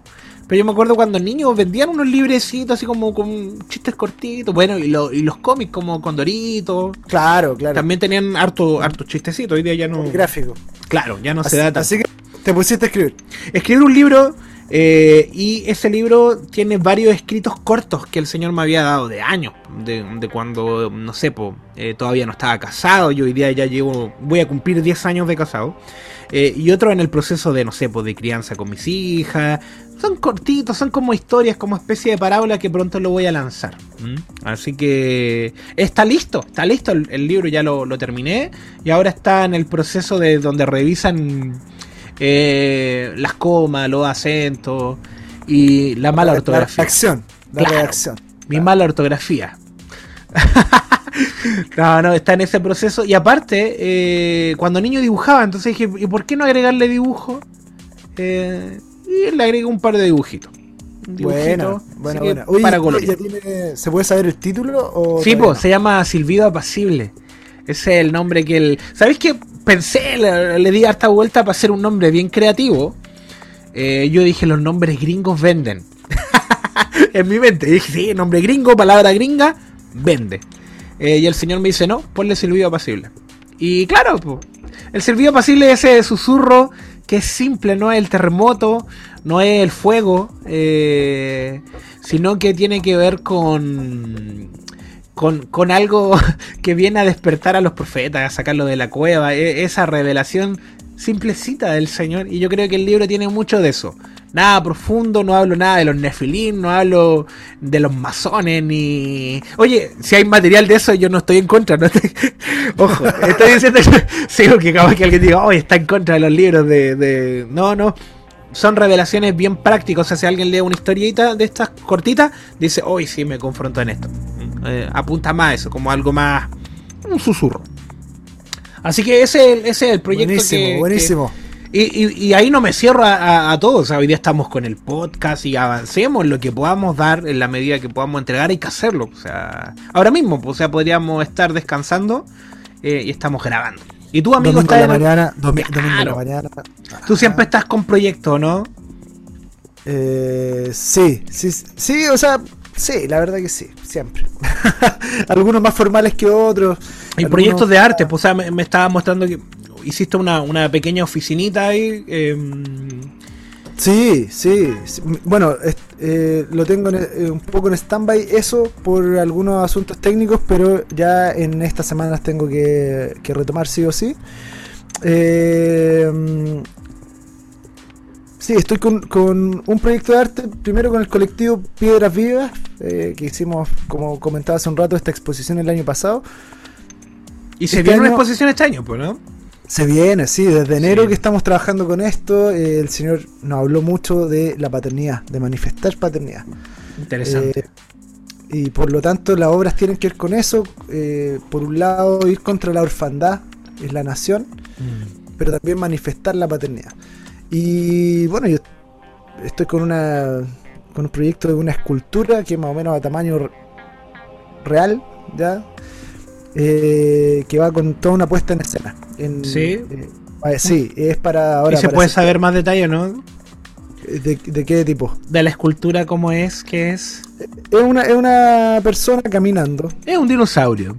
Pero yo me acuerdo cuando niños vendían unos librecitos así como con chistes cortitos. Bueno, y, lo- y los cómics como Condorito. Claro, claro. También tenían harto, harto chistecitos. Hoy día ya no. Gráfico. Claro, ya no así, se da tanto. así que te pusiste a escribir. Escribir un libro eh, y ese libro tiene varios escritos cortos que el Señor me había dado de años, de, de cuando, no sé, po, eh, todavía no estaba casado, yo hoy día ya llevo, voy a cumplir 10 años de casado, eh, y otro en el proceso de, no sé, po, de crianza con mis hijas, son cortitos, son como historias, como especie de parábola que pronto lo voy a lanzar. ¿m? Así que está listo, está listo, el, el libro ya lo, lo terminé y ahora está en el proceso de donde revisan eh, las comas, los acentos y la mala La ortografía. redacción. La Claro. redacción. Mi mala ortografía. [laughs] [laughs] no, no, está en ese proceso. Y aparte, eh, cuando niño dibujaba, entonces dije, ¿y por qué no agregarle dibujo? Eh, y le agregué un par de dibujitos. Que. Oye, para ¿ya colorear. tiene- ¿se puede saber el título? O Sí, pues, se llama Silbido Apacible. Ese es el nombre que el. ¿Sabéis qué? Pensé, le, le di harta vuelta para hacer un nombre bien creativo. Eh, yo dije, los nombres gringos venden. [laughs] en mi mente. Dije, sí, nombre gringo, palabra gringa, vende. Eh, y el señor me dice, no, ponle silbido apacible. Y claro, el silbido apacible es ese susurro que es simple, no es el terremoto, no es el fuego, eh, sino que tiene que ver con, con, con algo [laughs] que viene a despertar a los profetas, a sacarlo de la cueva, e- esa revelación simplecita del Señor. Y yo creo que el libro tiene mucho de eso. Nada profundo, no hablo nada de los nefilim, no hablo de los masones, ni... Oye, si hay material de eso, yo no estoy en contra. No estoy- [laughs] Ojo, estoy diciendo que... Sí, que capaz que alguien diga, oye, está en contra de los libros de... de... No, no. Son revelaciones bien prácticas. O sea, si alguien lee una historieta de estas cortitas, dice, hoy sí me confronto en esto. Eh, apunta más a eso, como algo más... Un susurro. Así que ese, ese es el proyecto Buenísimo, que, buenísimo. Y, y- y ahí no me cierro a, a, a todos. O sea, hoy día estamos con el podcast y avancemos lo que podamos dar en la medida que podamos entregar. Hay que hacerlo. O sea, ahora mismo, pues, o sea, podríamos estar descansando eh, y estamos grabando. Y tú, amigo, Domingo en estás la en mañana. domi- Domingo en la Claro. mañana. Tú siempre estás con proyectos, ¿no? Eh, sí, sí, sí, o sea, sí, la verdad que sí, siempre. [laughs] Algunos más formales que otros. Algunos- proyectos de arte. Pues, o sea, me, me estaba mostrando que hiciste una, una pequeña oficinita ahí. em, Sí, sí. sí. Bueno, eh, lo tengo en- eh, un poco en stand-by eso por algunos asuntos técnicos, pero ya en estas semanas tengo que, que retomar sí o sí. Eh, sí, estoy con, con un proyecto de arte, primero con el colectivo Piedras Vivas, eh, que hicimos, como comentaba hace un rato, esta exposición el año pasado. y se Este viene una año- exposición este año, pues, ¿no? Se viene, sí, desde enero Sí. que estamos trabajando con esto, eh, el señor nos habló mucho de la paternidad, de manifestar paternidad. Interesante. Eh, y por lo tanto las obras tienen que ver con eso. eh, por un lado, ir contra la orfandad en la nación, Mm. pero también manifestar la paternidad. Y bueno, yo estoy con una con un proyecto de una escultura que más o menos a tamaño real, ¿ya? Eh, que va con toda una puesta en escena. En- Sí. eh, eh, sí, es para ahora. ¿Y se puede saber más detalle, no? ¿De, de qué tipo? De la escultura, ¿cómo es? ¿Qué es? Es una, es una persona caminando, Es un dinosaurio.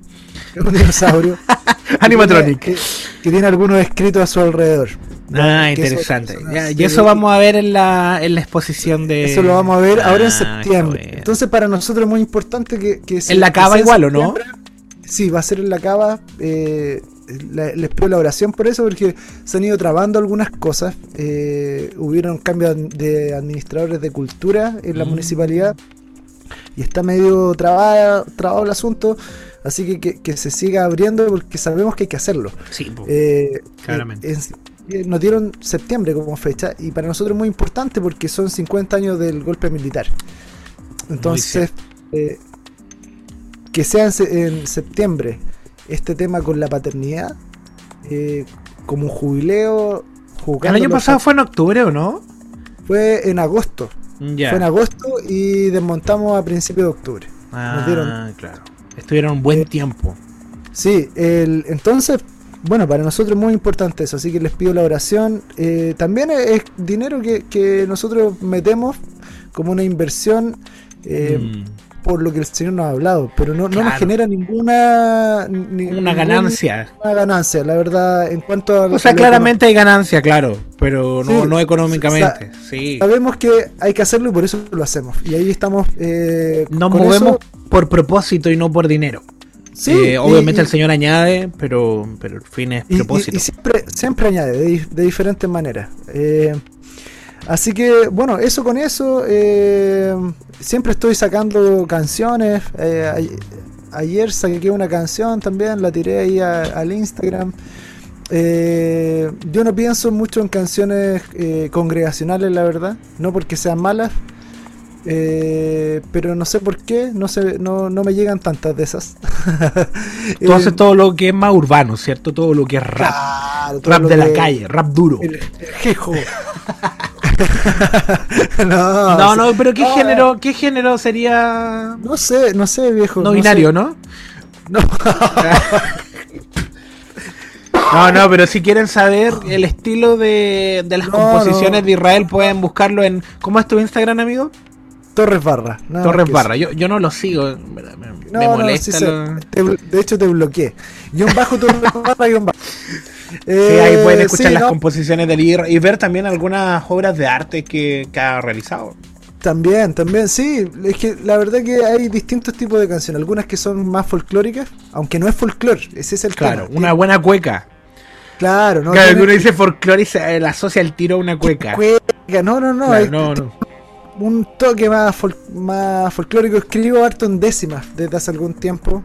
es un dinosaurio. [laughs] Animatronic. Que, que tiene algunos escritos a su alrededor. Ah, Que interesante. eso- Ya, y eso vamos a ver en la, en la exposición de. Eso lo vamos a ver ahora en Ah, septiembre. Entonces para nosotros es muy importante que... que se- ¿En la cava igual, o no? Sí, va a ser en la cava. eh, les pido la oración por eso, porque se han ido trabando algunas cosas. eh, hubieron cambios de administradores de cultura en la Mm. municipalidad y está medio trabado, trabado el asunto. Así que, que que se siga abriendo porque sabemos que hay que hacerlo. Sí, po. Eh, Claramente. eh, en- eh, nos dieron septiembre como fecha y para nosotros es muy importante porque son 50 años del golpe militar. Entonces, eh, que sea en, se- en septiembre este tema con la paternidad, eh, como un jubileo. el año pasado fue en octubre, ¿o no? fue en agosto. Ya. Fue en agosto y desmontamos a principios de octubre. Ah, nos dieron- claro. Estuvieron un buen Eh, tiempo. Sí, el, entonces, bueno, para nosotros es muy importante eso, así que les pido la oración. Eh, también es, es dinero que, que nosotros metemos como una inversión Mm. Por lo que el Señor nos ha hablado, pero no, no nos genera ninguna, ni- Una ninguna ganancia. ganancia, la verdad, en cuanto a... O sea, claramente hay ganancia, claro, pero no, Sí, no económicamente. o sí. Sabemos que hay que hacerlo y por eso lo hacemos. Y ahí estamos... Eh, Nos movemos eso. por propósito y no por dinero. Sí, Eh, obviamente y- el Señor añade, pero, pero el fin es Y, y- propósito. y siempre, siempre añade, de, de diferentes maneras. Eh, así que, bueno, eso con eso. eh, siempre estoy sacando canciones. eh, ayer saqué una canción también, la tiré ahí a- al Instagram. Eh, yo no pienso mucho en canciones congregacionales, la verdad. No porque sean malas. pero no sé por qué, no, sé, no, no me llegan tantas de esas. [laughs] Tú haces todo lo que es más urbano, ¿cierto? Todo lo que es rap. claro, Rap de la que- calle, rap duro. El, el jejo. [laughs] [laughs] no, No, pero ¿qué Ah, género, qué género sería No sé, no sé, viejo. no binario, ¿no? No. [laughs] No, no, pero si quieren saber el estilo de, de las No, composiciones no. de Israel, pueden buscarlo en. ¿Cómo es tu Instagram, amigo? Torres Barra. Torres Barra. Yo, yo no lo sigo. Me, No, molesta. sí sé. lo- Te blo- de hecho, te bloqueé. Guión bajo Torres Barra, guion bajo. Sí, ahí pueden escuchar sí, las no, composiciones del IR y ver también algunas obras de arte que, que ha realizado. También, también, sí. Es que la verdad que hay distintos tipos de canciones. Algunas que son más folclóricas, aunque no es folclore. Ese es el Claro, tema. una buena cueca. Claro, no. claro, tiene- uno dice folclore y se eh, asocia el tiro a una cueca. Cueca, No, no, no. Claro, es- no, no. un toque más, fol- más folclórico. Escribo harto en décimas desde hace algún tiempo.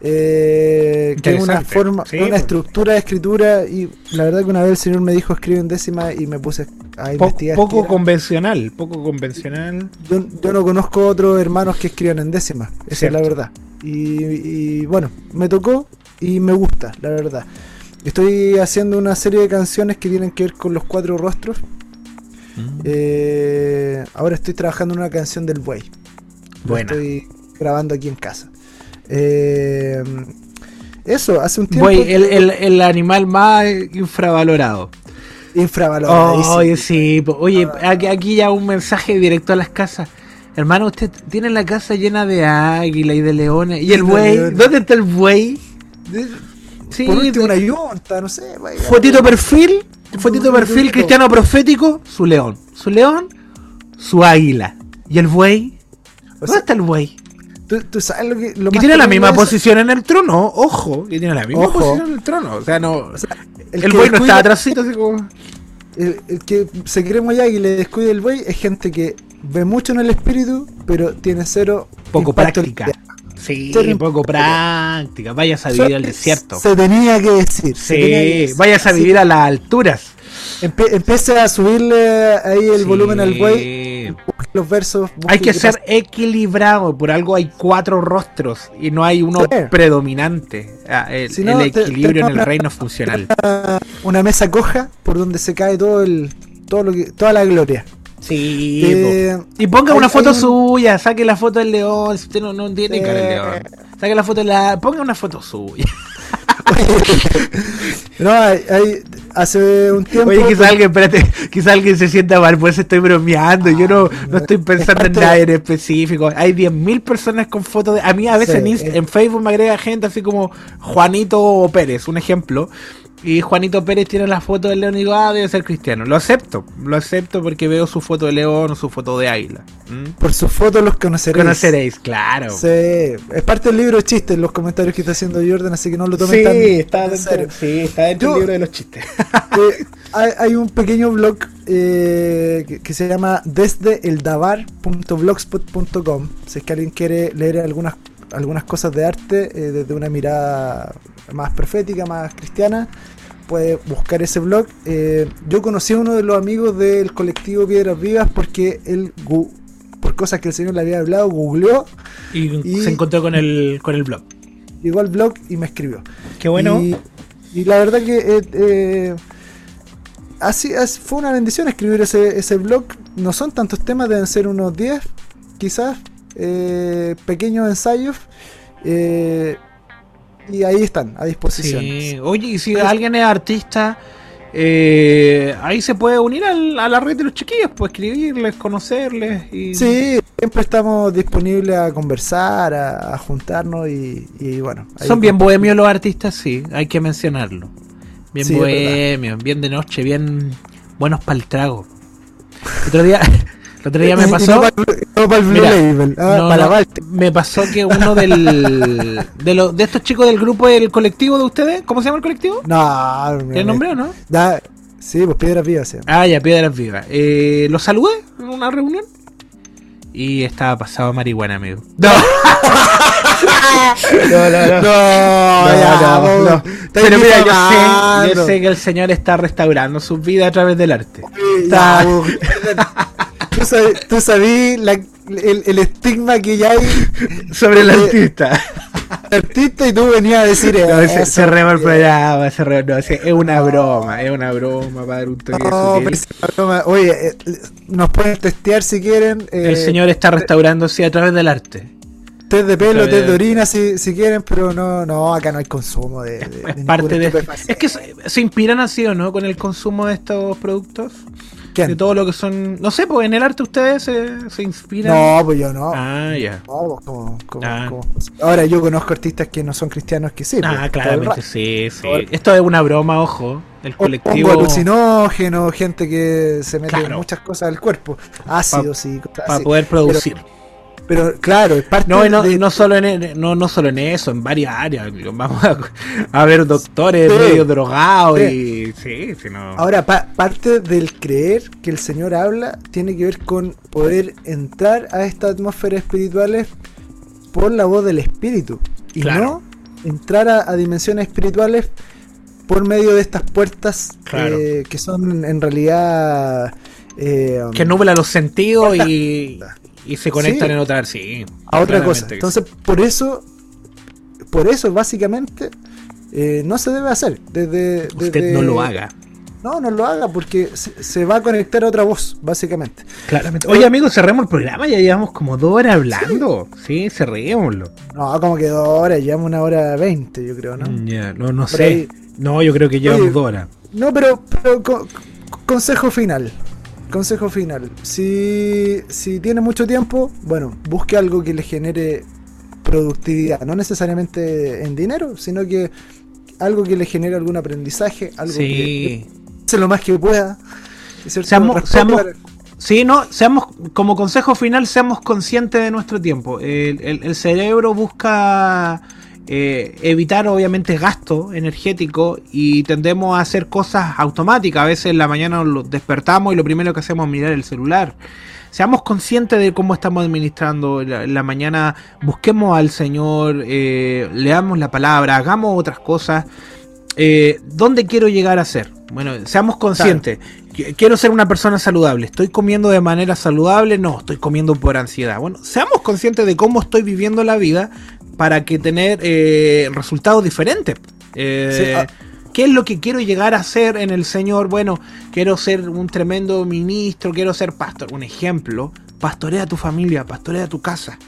Eh, que es una forma, Sí, una pues. estructura de escritura. Y la verdad que una vez el señor me dijo escribe en décimas y me puse a investigar. poco convencional, poco convencional. yo, yo no conozco otros hermanos que escriban en décimas. Esa es la verdad. Y, y bueno, me tocó y me gusta, la verdad. Estoy haciendo una serie de canciones que tienen que ver con los cuatro rostros. Eh, ahora estoy trabajando en una canción del buey. Lo Buena. estoy grabando aquí en casa. Eh, eso, hace un tiempo. El, el, el animal más infravalorado. infravaloradísimo. Oye, sí. po- Oye, aquí, aquí ya un mensaje directo a las casas. Hermano, usted tiene la casa llena de águila y de leones. ¿Y el buey? ¿Dónde está el buey? Sí, Por último, de- una yunta, no sé. vaya. fotito perfil, fotito perfil cristiano profético, su león. Su león, su águila. ¿Y el buey? O ¿Dónde sea, está el buey? ¿Tú, tú sabes lo que. Lo Que tiene la misma posición en el trono, ojo, que tiene la misma Ojo. posición en el trono. O sea, no. O sea, el que buey no está atrásito, así como. El, el que se cree muy águila y le descuida el buey es gente que ve mucho en el espíritu, pero tiene cero Poco práctica. Sí, Cherry- poco práctica. Vayas a vivir al desierto. Se tenía que decir. se tenía que Sí, decir. vayas a Sí, vivir a las alturas. empe- empiece a subirle ahí el Sí. volumen al güey, los versos. Hay que ser equilibrado, por algo hay cuatro rostros y no hay uno Sí. predominante. Ah, El, Si no, el equilibrio te- en el reino funcional. [laughs] una mesa coja por donde se cae todo el todo lo que toda la gloria. Sí. Eh, y ponga hay- una foto un- suya, saque la foto del león, si usted no, no tiene Sí. cara de león. Saque la foto de la. Ponga una foto suya. [laughs] no, hay, hay- hace un tiempo. Oye, quizá alguien, espérate, quizá alguien se sienta mal, por eso estoy bromeando. Yo no, no estoy pensando en nada en específico. Hay 10.000 personas con fotos de. A mí a veces Sí, en, eh. en Facebook me agrega gente así como Juanito Pérez, un ejemplo. Y Juanito Pérez tiene la foto del león y digo, ah, debe ser cristiano. Lo acepto, lo acepto porque veo su foto de león o su foto de águila. ¿Mm? Por sus fotos los conoceréis. Conoceréis, claro. Sí, es parte del libro de chistes los comentarios que está haciendo Jordan, así que no lo tomen Sí, tan está en dentro, serio. sí, está dentro del libro de los chistes. [laughs] Eh, hay, hay un pequeño blog eh, que, que se llama desdeeldavar.blogspot.com. Si es que alguien quiere leer algunas, algunas cosas de arte eh, desde una mirada más profética, más cristiana, puede buscar ese blog. Eh, yo conocí a uno de los amigos del colectivo Piedras Vivas porque él, gu- por cosas que el señor le había hablado, googleó, Y, Y- se encontró con el, con el blog. llegó al blog y me escribió. Qué bueno. Y, y la verdad que eh, eh, así, así fue una bendición escribir ese, ese blog. No son tantos temas, deben ser unos 10, quizás, eh, pequeños ensayos. eh, y ahí están, a disposición. Sí. Oye, y si alguien es artista, eh, ahí se puede unir al- a la red de los chiquillos, pues escribirles, conocerles. Y... Sí, siempre estamos disponibles a conversar, a, a juntarnos y, y bueno. Son bien bohemios los artistas, sí, hay que mencionarlo. Bien Sí, bohemios, bien de noche, bien buenos para el trago. Otro día, [laughs] el otro día me pasó. no para el- no para el Blue Mira, Label, ah, no, para la no, Baltic. me pasó que uno del, [laughs] de, los de estos chicos del grupo del colectivo de ustedes, ¿cómo se llama el colectivo? No, ¿Tiene nombre o no? Da- sí, pues piedras vivas. sí. Ah, ya, Piedras Vivas. Eh, lo saludé en una reunión y estaba pasado a marihuana, amigo. [laughs] [laughs] No, no, no, no. No, no, no. estáis Pero mira, yo sé, yo sé que el señor está restaurando su vida a través del arte. Está- Tú sabes, tú sabís la- el, el estigma que ya hay [laughs] sobre el Eh, artista. del [laughs] artista y tú venías a decir No, se, eso. cerremos el programa, cerremos- no, sí, es una broma, es una broma para dar un toque No, pero es una broma. Oye, eh, nos pueden testear si quieren. eh, El señor está restaurándose a través del arte. Test de pelo, test de orina si, si quieren, pero no, no, acá no hay consumo de, de- de Es parte de. Es que se, se inspiran así o no con el consumo de estos productos. ¿Quién? De todo lo que son. No sé, pues en el arte ustedes se, se inspiran. No, pues yo no. Ah, ya. No, pues, como- como- Ah. como- Ahora yo conozco artistas que no son cristianos que sí. pues, Ah, el claramente sí, sí. Esto es una broma, ojo. El colectivo. alucinógeno, gente que se mete Claro. en muchas cosas al cuerpo, ácidos y cosas Para poder producir. Pero claro, es parte No, no, de- y no solo en no, no solo en eso, en varias áreas. Vamos a, a ver doctores Sí. medio drogados y. Sí, si no. Ahora, pa- parte del creer que el Señor habla tiene que ver con poder entrar a estas atmósferas espirituales por la voz del Espíritu. Y Claro. no entrar a, a dimensiones espirituales por medio de estas puertas Claro. eh, que son en realidad... eh, que nubla los sentidos y, y se conectan Sí. en otra. Sí. a otra cosa. Entonces, por eso, por eso básicamente eh, no se debe hacer. Desde, sí. Usted desde- no lo haga. No, no lo haga porque se, se va a conectar a otra voz, básicamente. Claramente. Oye, amigos, cerremos el programa. Ya llevamos como dos horas hablando. Sí, cerrémoslo. No, como que dos horas, llevamos una hora veinte, yo creo, ¿no? Ya, no, no Por sé. ahí. No, yo creo que llevamos Oye, dos horas. No, pero, pero co- co- consejo final. Consejo final. Si, si tiene mucho tiempo, bueno, busque algo que le genere productividad. No necesariamente en dinero, sino que algo que le genere algún aprendizaje, algo que Sí. hace lo más que pueda. Seamos- seamos- para- Sí, no, seamos, como consejo final, seamos conscientes de nuestro tiempo. El, el- el cerebro busca eh, evitar obviamente gasto energético y tendemos a hacer cosas automáticas. A veces en la mañana nos despertamos y lo primero que hacemos es mirar el celular. Seamos conscientes de cómo estamos administrando la, la mañana, busquemos al Señor, eh, leamos la palabra, hagamos otras cosas. Eh, ¿Dónde quiero llegar a ser? Bueno, seamos conscientes. Qu- Quiero ser una persona saludable. ¿Estoy comiendo de manera saludable? No, estoy comiendo por ansiedad. Bueno, seamos conscientes de cómo estoy viviendo la vida para que tener eh, resultados diferentes. Eh, Sí, ah. ¿Qué es lo que quiero llegar a ser en el Señor? Bueno, quiero ser un tremendo ministro, quiero ser pastor. Un ejemplo, pastorea tu familia, pastorea tu casa.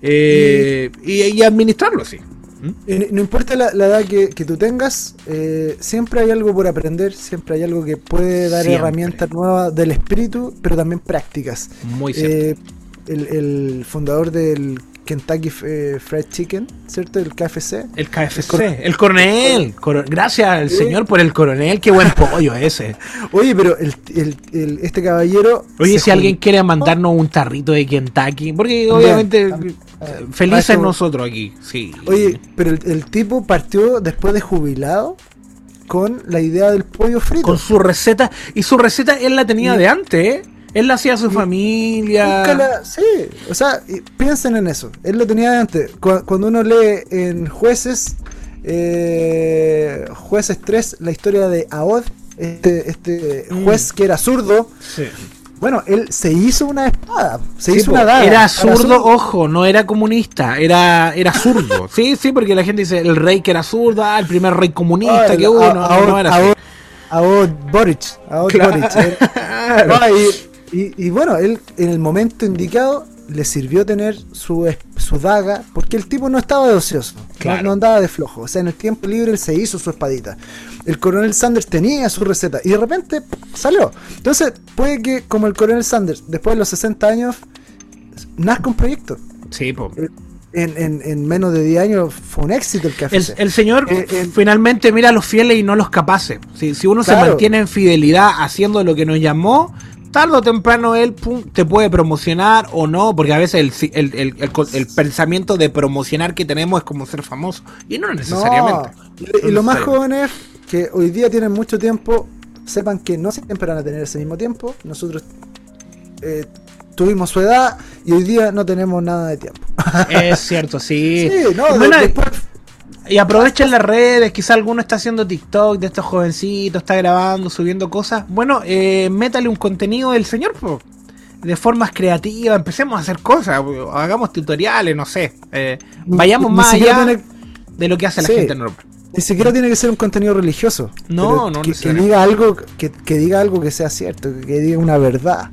Eh, y, y administrarlo así. ¿Mm? No- no importa la, la edad que, que tú tengas, eh, siempre hay algo por aprender, siempre hay algo que puede dar Siempre. herramientas nuevas del espíritu, pero también prácticas. Muy cierto. Eh, el, el fundador del Kentucky eh, Fried Chicken, ¿cierto? El KFC. El KFC, cor- el coronel. coro- gracias al Sí. señor por el coronel. Qué buen pollo ese. [laughs] Oye, pero el, el- el- este caballero. Oye, si alguien quiere mandarnos un tarrito de Kentucky, porque Bien, obviamente también, eh, felices nosotros aquí. Sí. Oye, pero el, el tipo partió después de jubilado con la idea del pollo frito. con su receta. Y su receta él la tenía Y- de antes, ¿eh? Él la hacía a su familia. La- sí, o sea, piensen en eso. Él lo tenía antes. Cu- Cuando uno lee en Jueces, eh, Jueces 3, la historia de Aod, este, este Mm. juez que era zurdo, Sí. bueno, él se hizo una espada, se Sí, hizo una daga. era zurdo, ojo, no era comunista, era, era zurdo. [laughs] sí, sí, porque la gente dice el rey que era zurdo, ah, el primer rey comunista que hubo, a- no, Aod- no era así. Aod Boric, Aod Claro. Boric, eh. No, y, y- y bueno, él en el momento indicado le sirvió tener su, su daga, porque el tipo no estaba de ocioso, no- Claro. no, andaba de flojo. O sea, en el tiempo libre él se hizo su espadita. El coronel Sanders tenía su receta y de repente salió. Entonces, puede que como el coronel Sanders, después de los 60 años, nazca un proyecto. Sí, po. En, en- en menos de 10 años fue un éxito el café. El, el Señor Eh, eh, finalmente mira a los fieles y no los capaces. Si, si uno se mantiene en fidelidad haciendo lo que nos llamó, tarde o temprano él pum, te puede promocionar o no, porque a veces el, si- el, el- el co- el pensamiento de promocionar que tenemos es como ser famoso. Y no necesariamente. No, Y, y lo más jóvenes que hoy día tienen mucho tiempo, sepan que no siempre van a tener ese mismo tiempo. Nosotros eh, tuvimos su edad y hoy día no tenemos nada de tiempo. Es cierto, sí. [laughs] Sí, no, de- Bueno, después- Y aprovechen las redes, quizá alguno está haciendo TikTok de estos jovencitos, está grabando, subiendo cosas. Bueno, eh, métale un contenido del señor, po, de formas creativas, empecemos a hacer cosas, po, hagamos tutoriales, no sé. eh, vayamos ni más allá tiene- de lo que hace la gente normal. Ni siquiera tiene que ser un contenido religioso. No, no que, que necesariamente. diga algo que, que diga algo que sea cierto, que, que diga una verdad.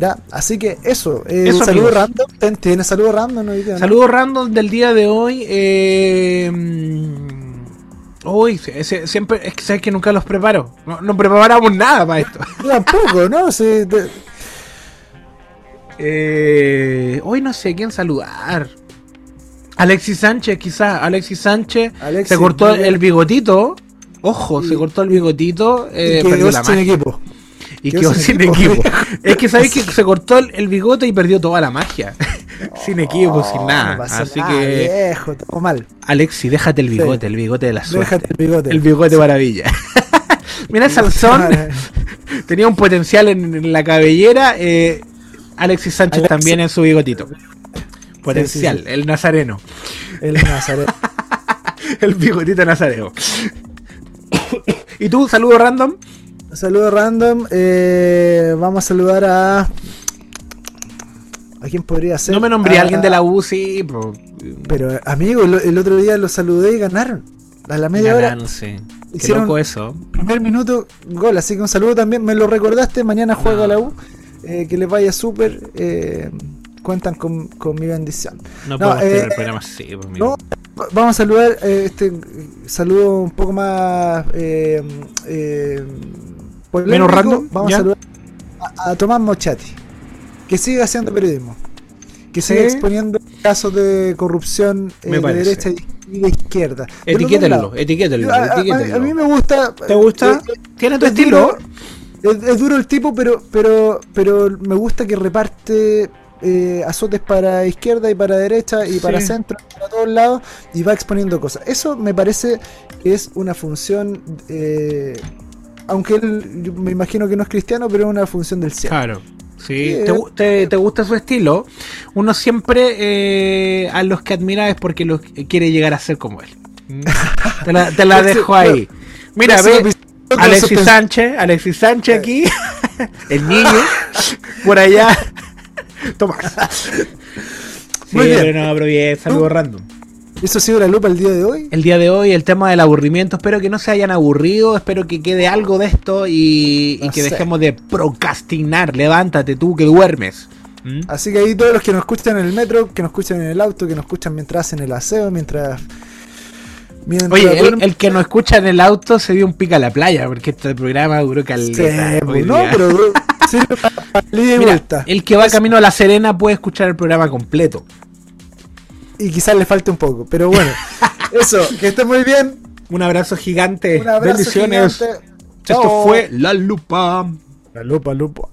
Ya, así que eso, eh, Eso, saludo amigos. random, ¿Ten- ¿tienes saludo random no? Saludos random del día de hoy. Eh, uy, siempre, es que sabes que nunca los preparo. No, no preparamos nada para esto. [laughs] Tampoco, ¿no? Sí, de- [laughs] Eh, hoy no sé quién saludar. Alexis Sánchez, quizás. Alexis Sánchez Alexis, se cortó el bigotito. Ojo, se cortó el bigotito. eh, y que perdió la magia. equipo. Y quedó quedó sin equipo. equipo. [laughs] es que sabéis que se cortó el, bigote y perdió toda la magia. [laughs] sin equipo, sin nada. Así nada, que, viejo, todo mal. Alexis, déjate el Sí. bigote, el bigote de la suerte. Déjate el bigote. El bigote maravilla. [laughs] Mira, Sansón tenía un potencial en, en la cabellera. eh, Alexis Sánchez Alexis. también en su bigotito. Potencial, sí, el nazareno. El Nazaret. El bigotito nazareno. [coughs] ¿Y tú, saludo random? Saludo random. eh, vamos a saludar a. ¿A quién podría ser? No me nombré a alguien de la U, sí. po. Pero, amigo, el, el otro día los saludé y ganaron. A la media hora, Ganaron, sí. Qué hicieron- loco eso. primer minuto, gol. Así que un saludo también. Me lo recordaste. Mañana juega No. la U. eh, que les vaya súper. eh, cuentan con, con mi bendición. No, No, podemos eh, el programa así, pues. No, va- vamos a saludar eh, este saludo un poco más eh, eh. Menos random, Vamos ¿ya? a saludar a, a Tomás Mochati, que sigue haciendo periodismo, que sigue exponiendo casos de corrupción eh, de derecha y de izquierda. Etiquétenlo, etiquétenlo, A, a- a- etiquétenlo. a mí me gusta. ¿Te gusta? eh, eh, ¿Tiene tu es estilo? duro- es, es duro el tipo, pero, pero, pero me gusta que reparte eh, azotes para izquierda y para derecha y Sí. para centro, para todos lados, y va exponiendo cosas. Eso me parece que es una función, eh, aunque él me imagino que no es cristiano, pero es una función del cielo. Claro. Sí, Sí, te, te- te gusta su estilo. Uno siempre eh, a los que admira es porque los quiere llegar a ser como él. [laughs] Te la, te la dejo ahí. Mira, ve, Alexis. Sánchez, Alexis Sánchez aquí, [laughs] el niño, por allá. [laughs] Tomás. Muy Sí, bien. pero no, pero bien, saludo random. Eso ha sido la lupa el día de hoy. El día de hoy, el tema del aburrimiento, espero que no se hayan aburrido, espero que quede algo de esto y, que sé. dejemos de procrastinar. Levántate tú que duermes. ¿Mm? Así que ahí todos los que nos escuchan en el metro, que nos escuchan en el auto, que nos escuchan mientras hacen el aseo, mientras... mientras Oye, el, que nos escucha en el auto se dio un pica a la playa, porque este programa duró Sí, caleta. pues, hoy no, día. pero [laughs] y Mira, el que va camino a La Serena puede escuchar el programa completo. Y quizás le falte un poco, pero bueno. [laughs] eso, que esté muy bien. Un abrazo gigante. Un abrazo Bendiciones. gigante. Esto fue La Lupa. La lupa, lupa.